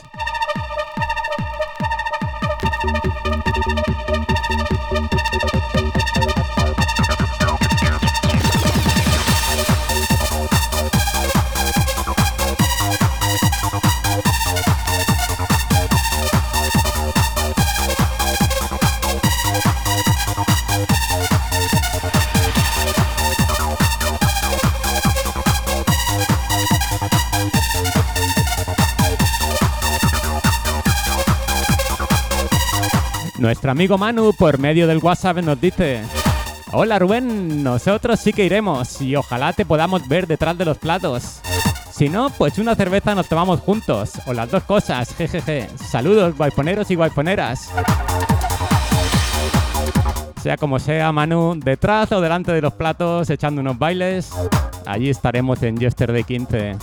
Nuestro amigo Manu por medio del WhatsApp nos dice, hola Rubén, nosotros sí que iremos y ojalá te podamos ver detrás de los platos. Si no, pues una cerveza nos tomamos juntos, o las dos cosas, jejeje. Saludos, guayponeros y guayponeras. Sea como sea, Manu, detrás o delante de los platos, echando unos bailes, allí estaremos en Yesterday 15.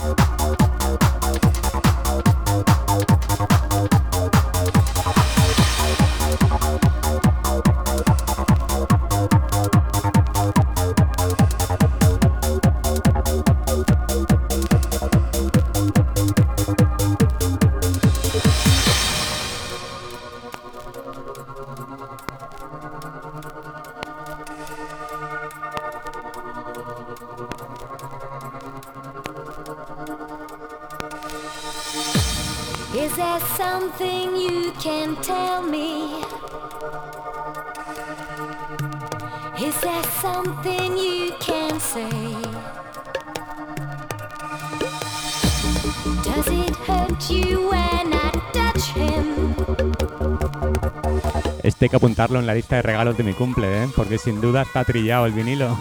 Este hay que apuntarlo en la lista de regalos de mi cumple, ¿eh? porque sin duda está trillado el vinilo.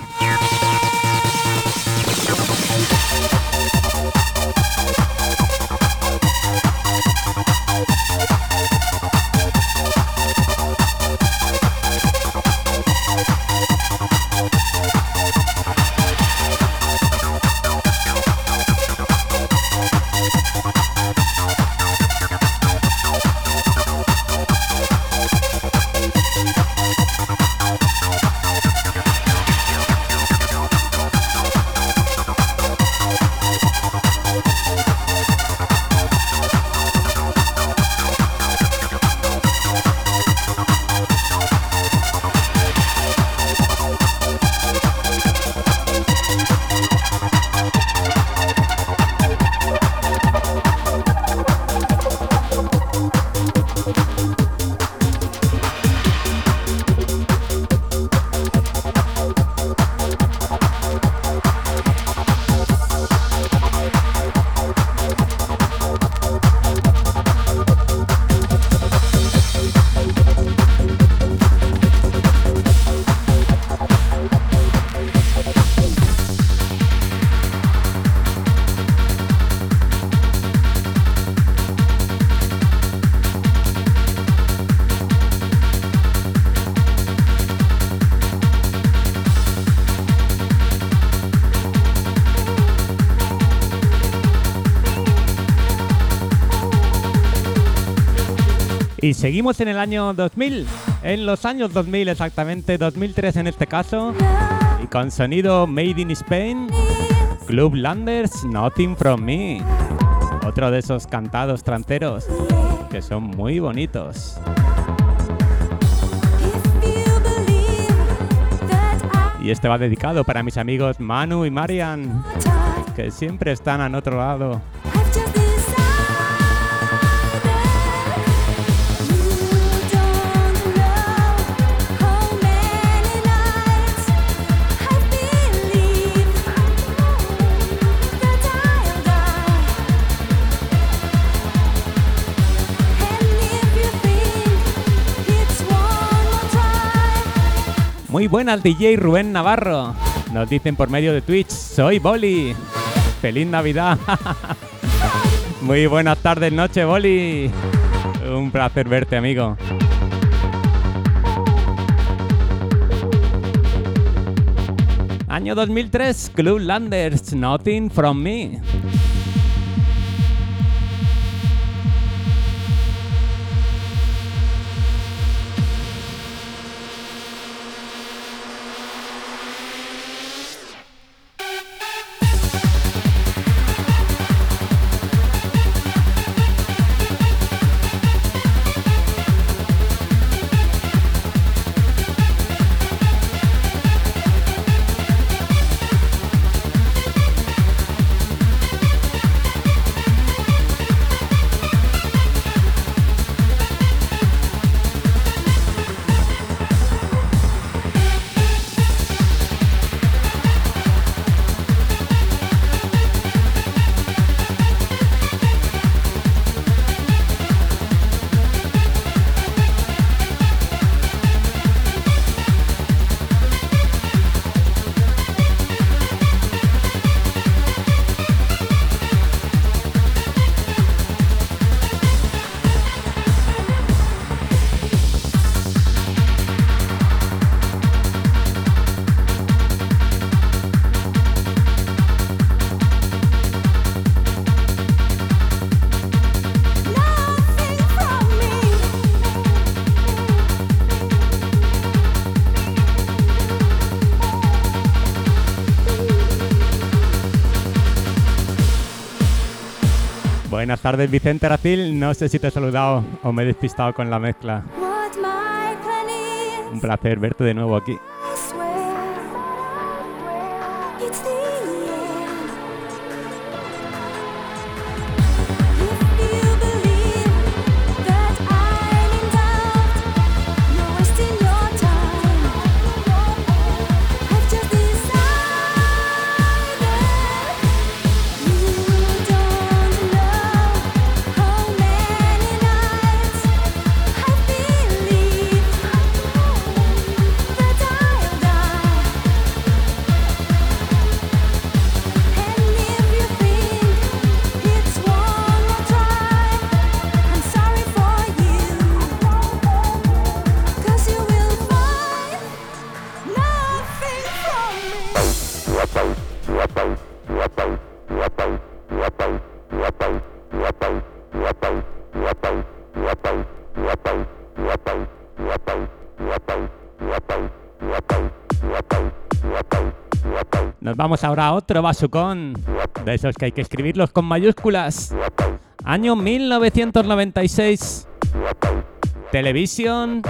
Y seguimos en el año 2000, en los años 2000 exactamente, 2003 en este caso, y con sonido Made in Spain, Club Landers, Nothing From Me. Otro de esos cantados tranteros que son muy bonitos. Y este va dedicado para mis amigos Manu y Marian, que siempre están al otro lado. Muy buenas DJ Rubén Navarro. Nos dicen por medio de Twitch, soy Boli. Feliz Navidad. Muy buenas tardes, noche, Boli. Un placer verte, amigo. Año 2003, Club Landers, Nothing From Me. Buenas tardes, Vicente Racil. No sé si te he saludado o me he despistado con la mezcla. Un placer verte de nuevo aquí. Vamos ahora a otro basucón. De esos que hay que escribirlos con mayúsculas. Año 1996. Television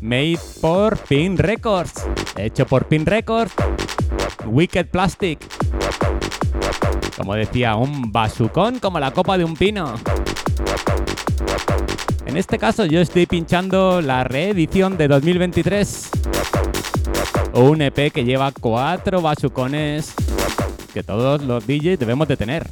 made por Pin Records. Hecho por Pin Records. Wicked Plastic. Como decía, un basucón como la copa de un pino. En este caso yo estoy pinchando la reedición de 2023. Un EP que lleva cuatro basucones que todos los DJs debemos de tener.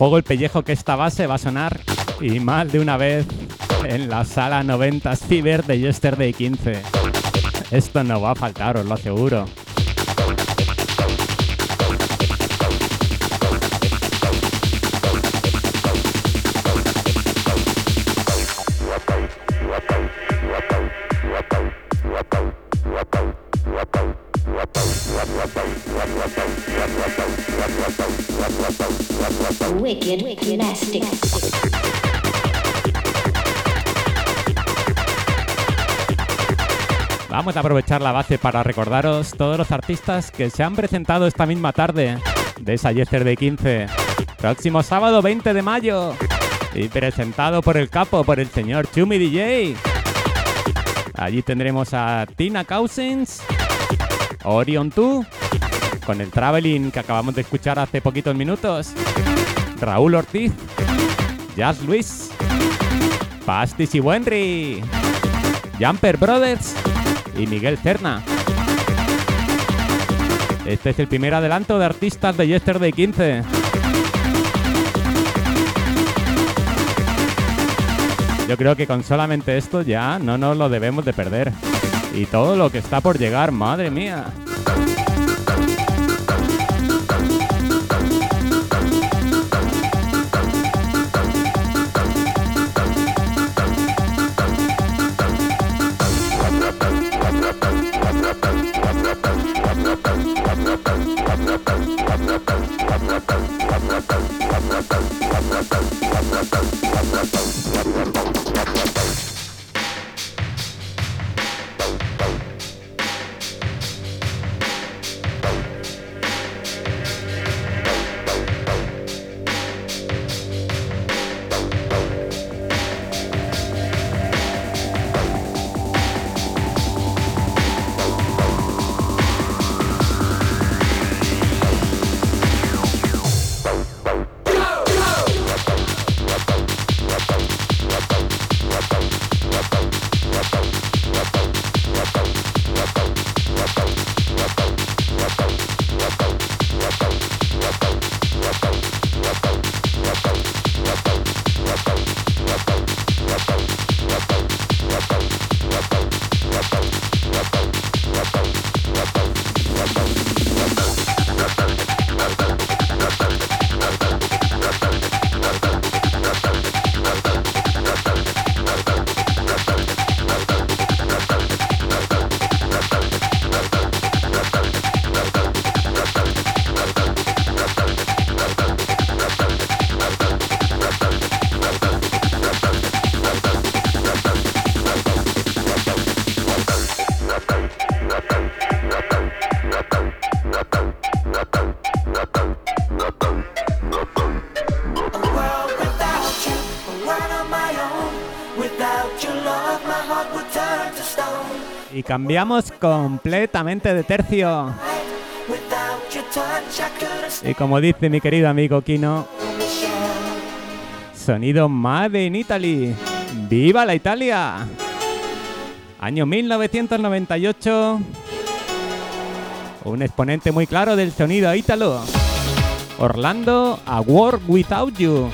Juego el pellejo que esta base va a sonar y más de una vez en la sala 90 Fever de Yesterday 15. Esto no va a faltar, os lo aseguro. Vamos a aprovechar la base para recordaros todos los artistas que se han presentado esta misma tarde de esa Yesterday 15. Próximo sábado 20 de mayo. Y presentado por el capo, por el señor Chumi DJ. Allí tendremos a Tina Cousins, Orion 2, con el Traveling que acabamos de escuchar hace poquitos minutos, Raúl Ortiz, Jazz Luis, Pastis y Wenry, Jumper Brothers y Miguel Cerna. Este es el primer adelanto de artistas de Yesterday 15. Yo creo que con solamente esto ya no nos lo debemos de perder. Y todo lo que está por llegar, madre mía. Cambiamos completamente de tercio. Y como dice mi querido amigo Kino, sonido Made in Italy. ¡Viva la Italia! Año 1998. Un exponente muy claro del sonido ítalo. Orlando, A World Without You.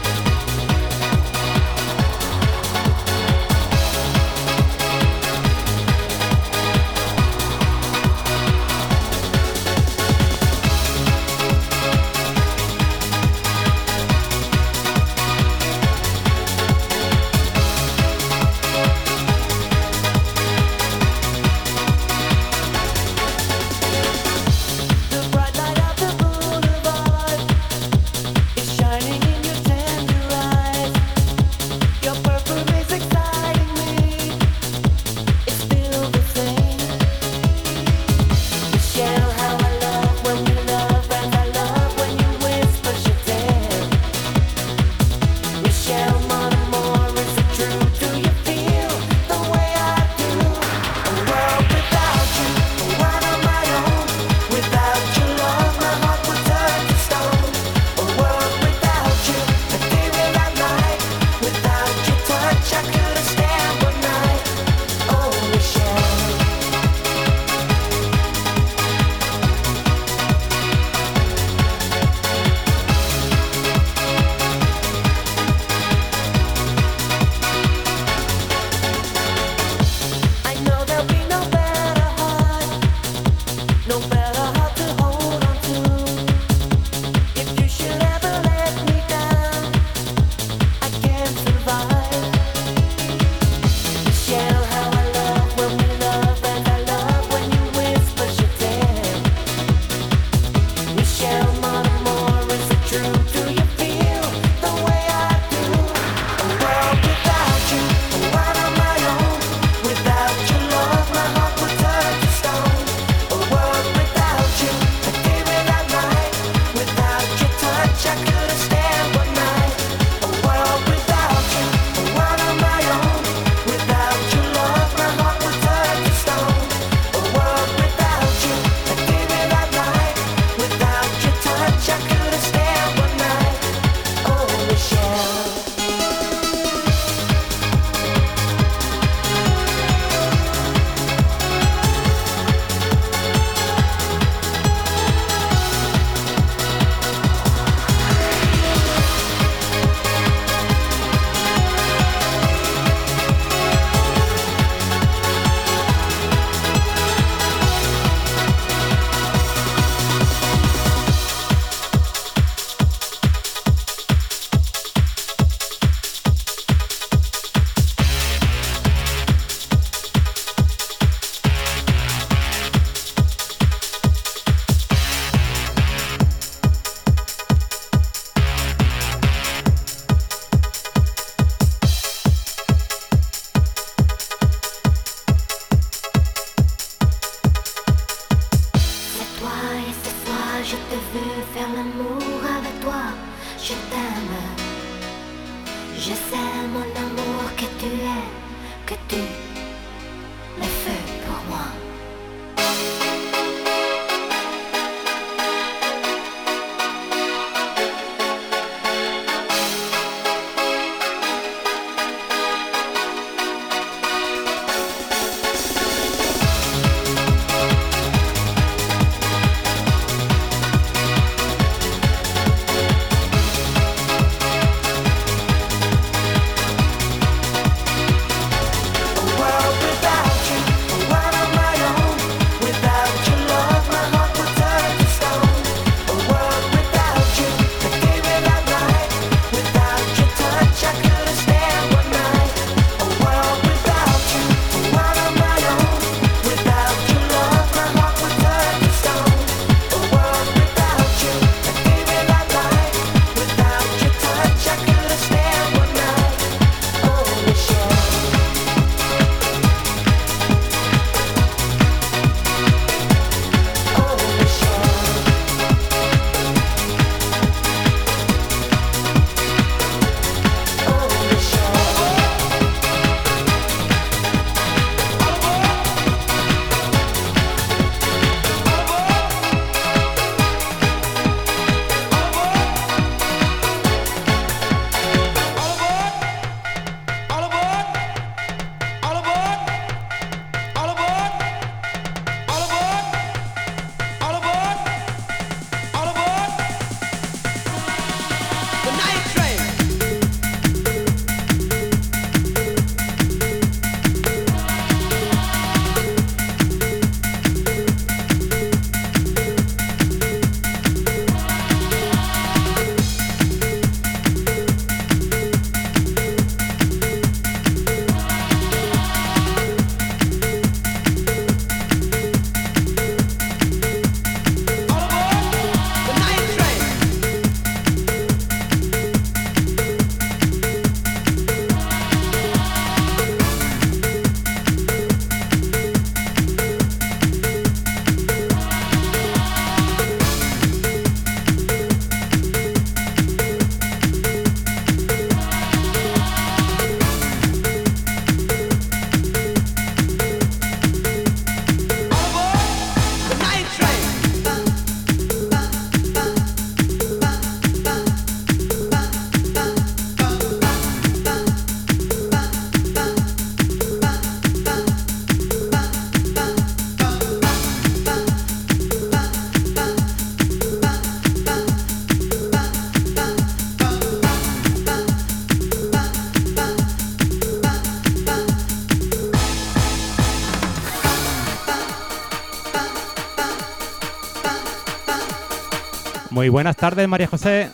Buenas tardes, María José.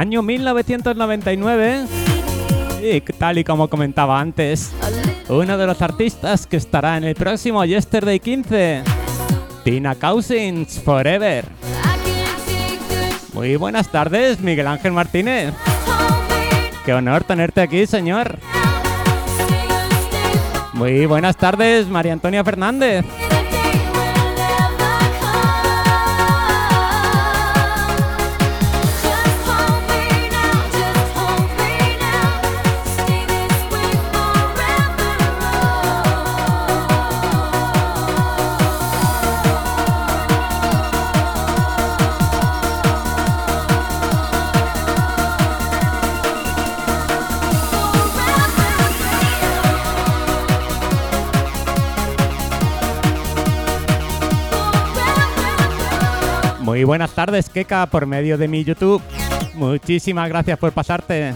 Año 1999. Y tal y como comentaba antes, uno de los artistas que estará en el próximo Yesterday 15. Tina Cousins, Forever. Muy buenas tardes, Miguel Ángel Martínez. Qué honor tenerte aquí, señor. Muy buenas tardes, María Antonia Fernández. Muy buenas tardes, Keka, por medio de mi YouTube. Muchísimas gracias por pasarte.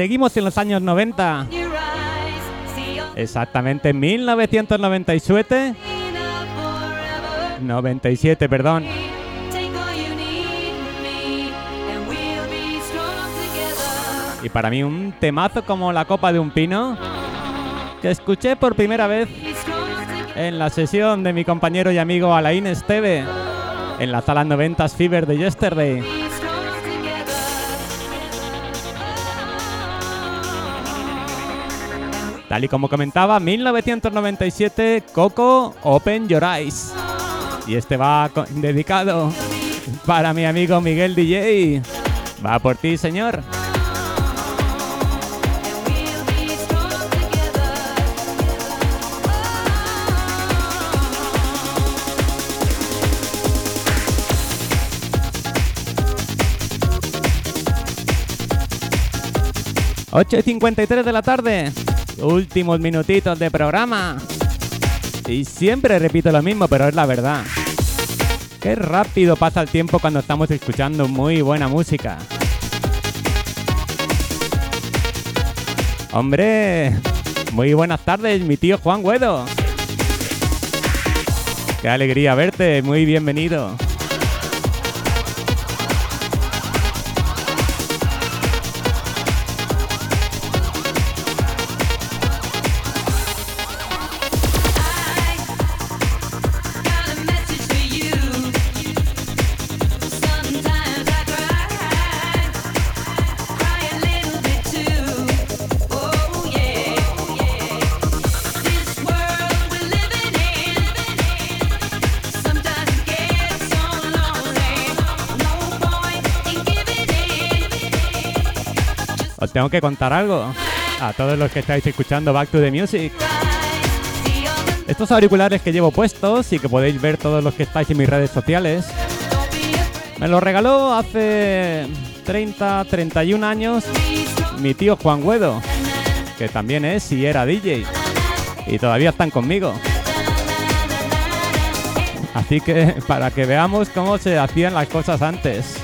Seguimos en los años 90. Exactamente, 1997. 97, perdón. Y para mí un temazo como la copa de un pino que escuché por primera vez en la sesión de mi compañero y amigo Alain Esteve en la sala 90 Fever de Yesterday. Tal y como comentaba, 1997, Coco, Open Your Eyes. Y este va dedicado para mi amigo Miguel DJ. Va por ti, señor. Ocho y 53 de la tarde. Últimos minutitos de programa. Y siempre repito lo mismo, pero es la verdad. Qué rápido pasa el tiempo cuando estamos escuchando muy buena música. Hombre, muy buenas tardes, mi tío Juan Guedo. Qué alegría verte, muy bienvenido. Os tengo que contar algo. A todos los que estáis escuchando Back to the Music. Estos auriculares que llevo puestos y que podéis ver todos los que estáis en mis redes sociales. Me los regaló hace 30, 31 años mi tío Juan Guedo, que también es y era DJ. Y todavía están conmigo. Así que para que veamos cómo se hacían las cosas antes.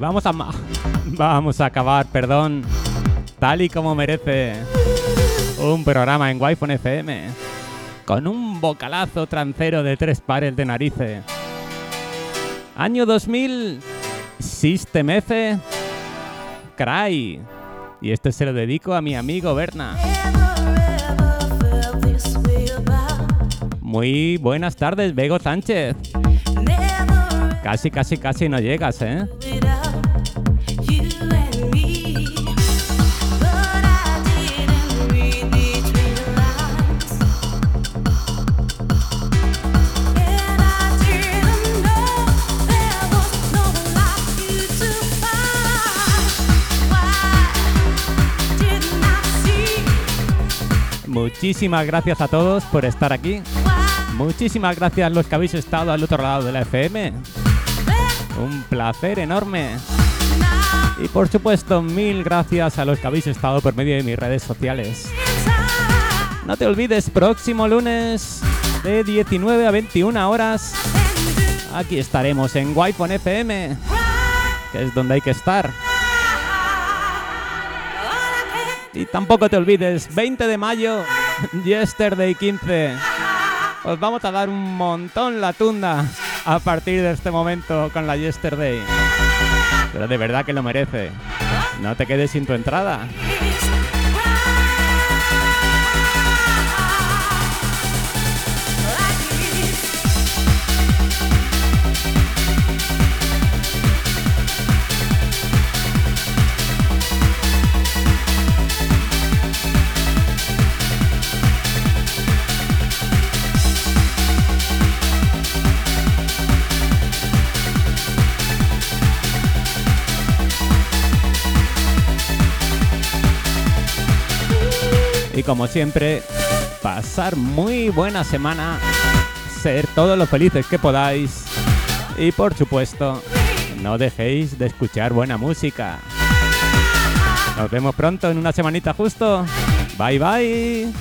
Vamos a vamos a acabar, perdón, tal y como merece un programa en Wi-Fi FM con un bocalazo trancero de tres pares de narices. Año 2000, System F, Cry. Y esto se lo dedico a mi amigo Berna. Muy buenas tardes, Bego Sánchez. Casi, casi, casi no llegas, ¿eh? Muchísimas gracias a todos por estar aquí. Muchísimas gracias a los que habéis estado al otro lado de la FM. Un placer enorme. Y por supuesto, mil gracias a los que habéis estado por medio de mis redes sociales. No te olvides, próximo lunes de 19 a 21 horas, aquí estaremos en Wi-Fi FM, que es donde hay que estar. Y tampoco te olvides, 20 de mayo, Yesterday 15. Os vamos a dar un montón la tunda a partir de este momento con la Yesterday. Pero de verdad que lo merece. No te quedes sin tu entrada. Y como siempre, pasar muy buena semana, ser todos los felices que podáis y por supuesto, no dejéis de escuchar buena música. Nos vemos pronto en una semanita justo. Bye bye.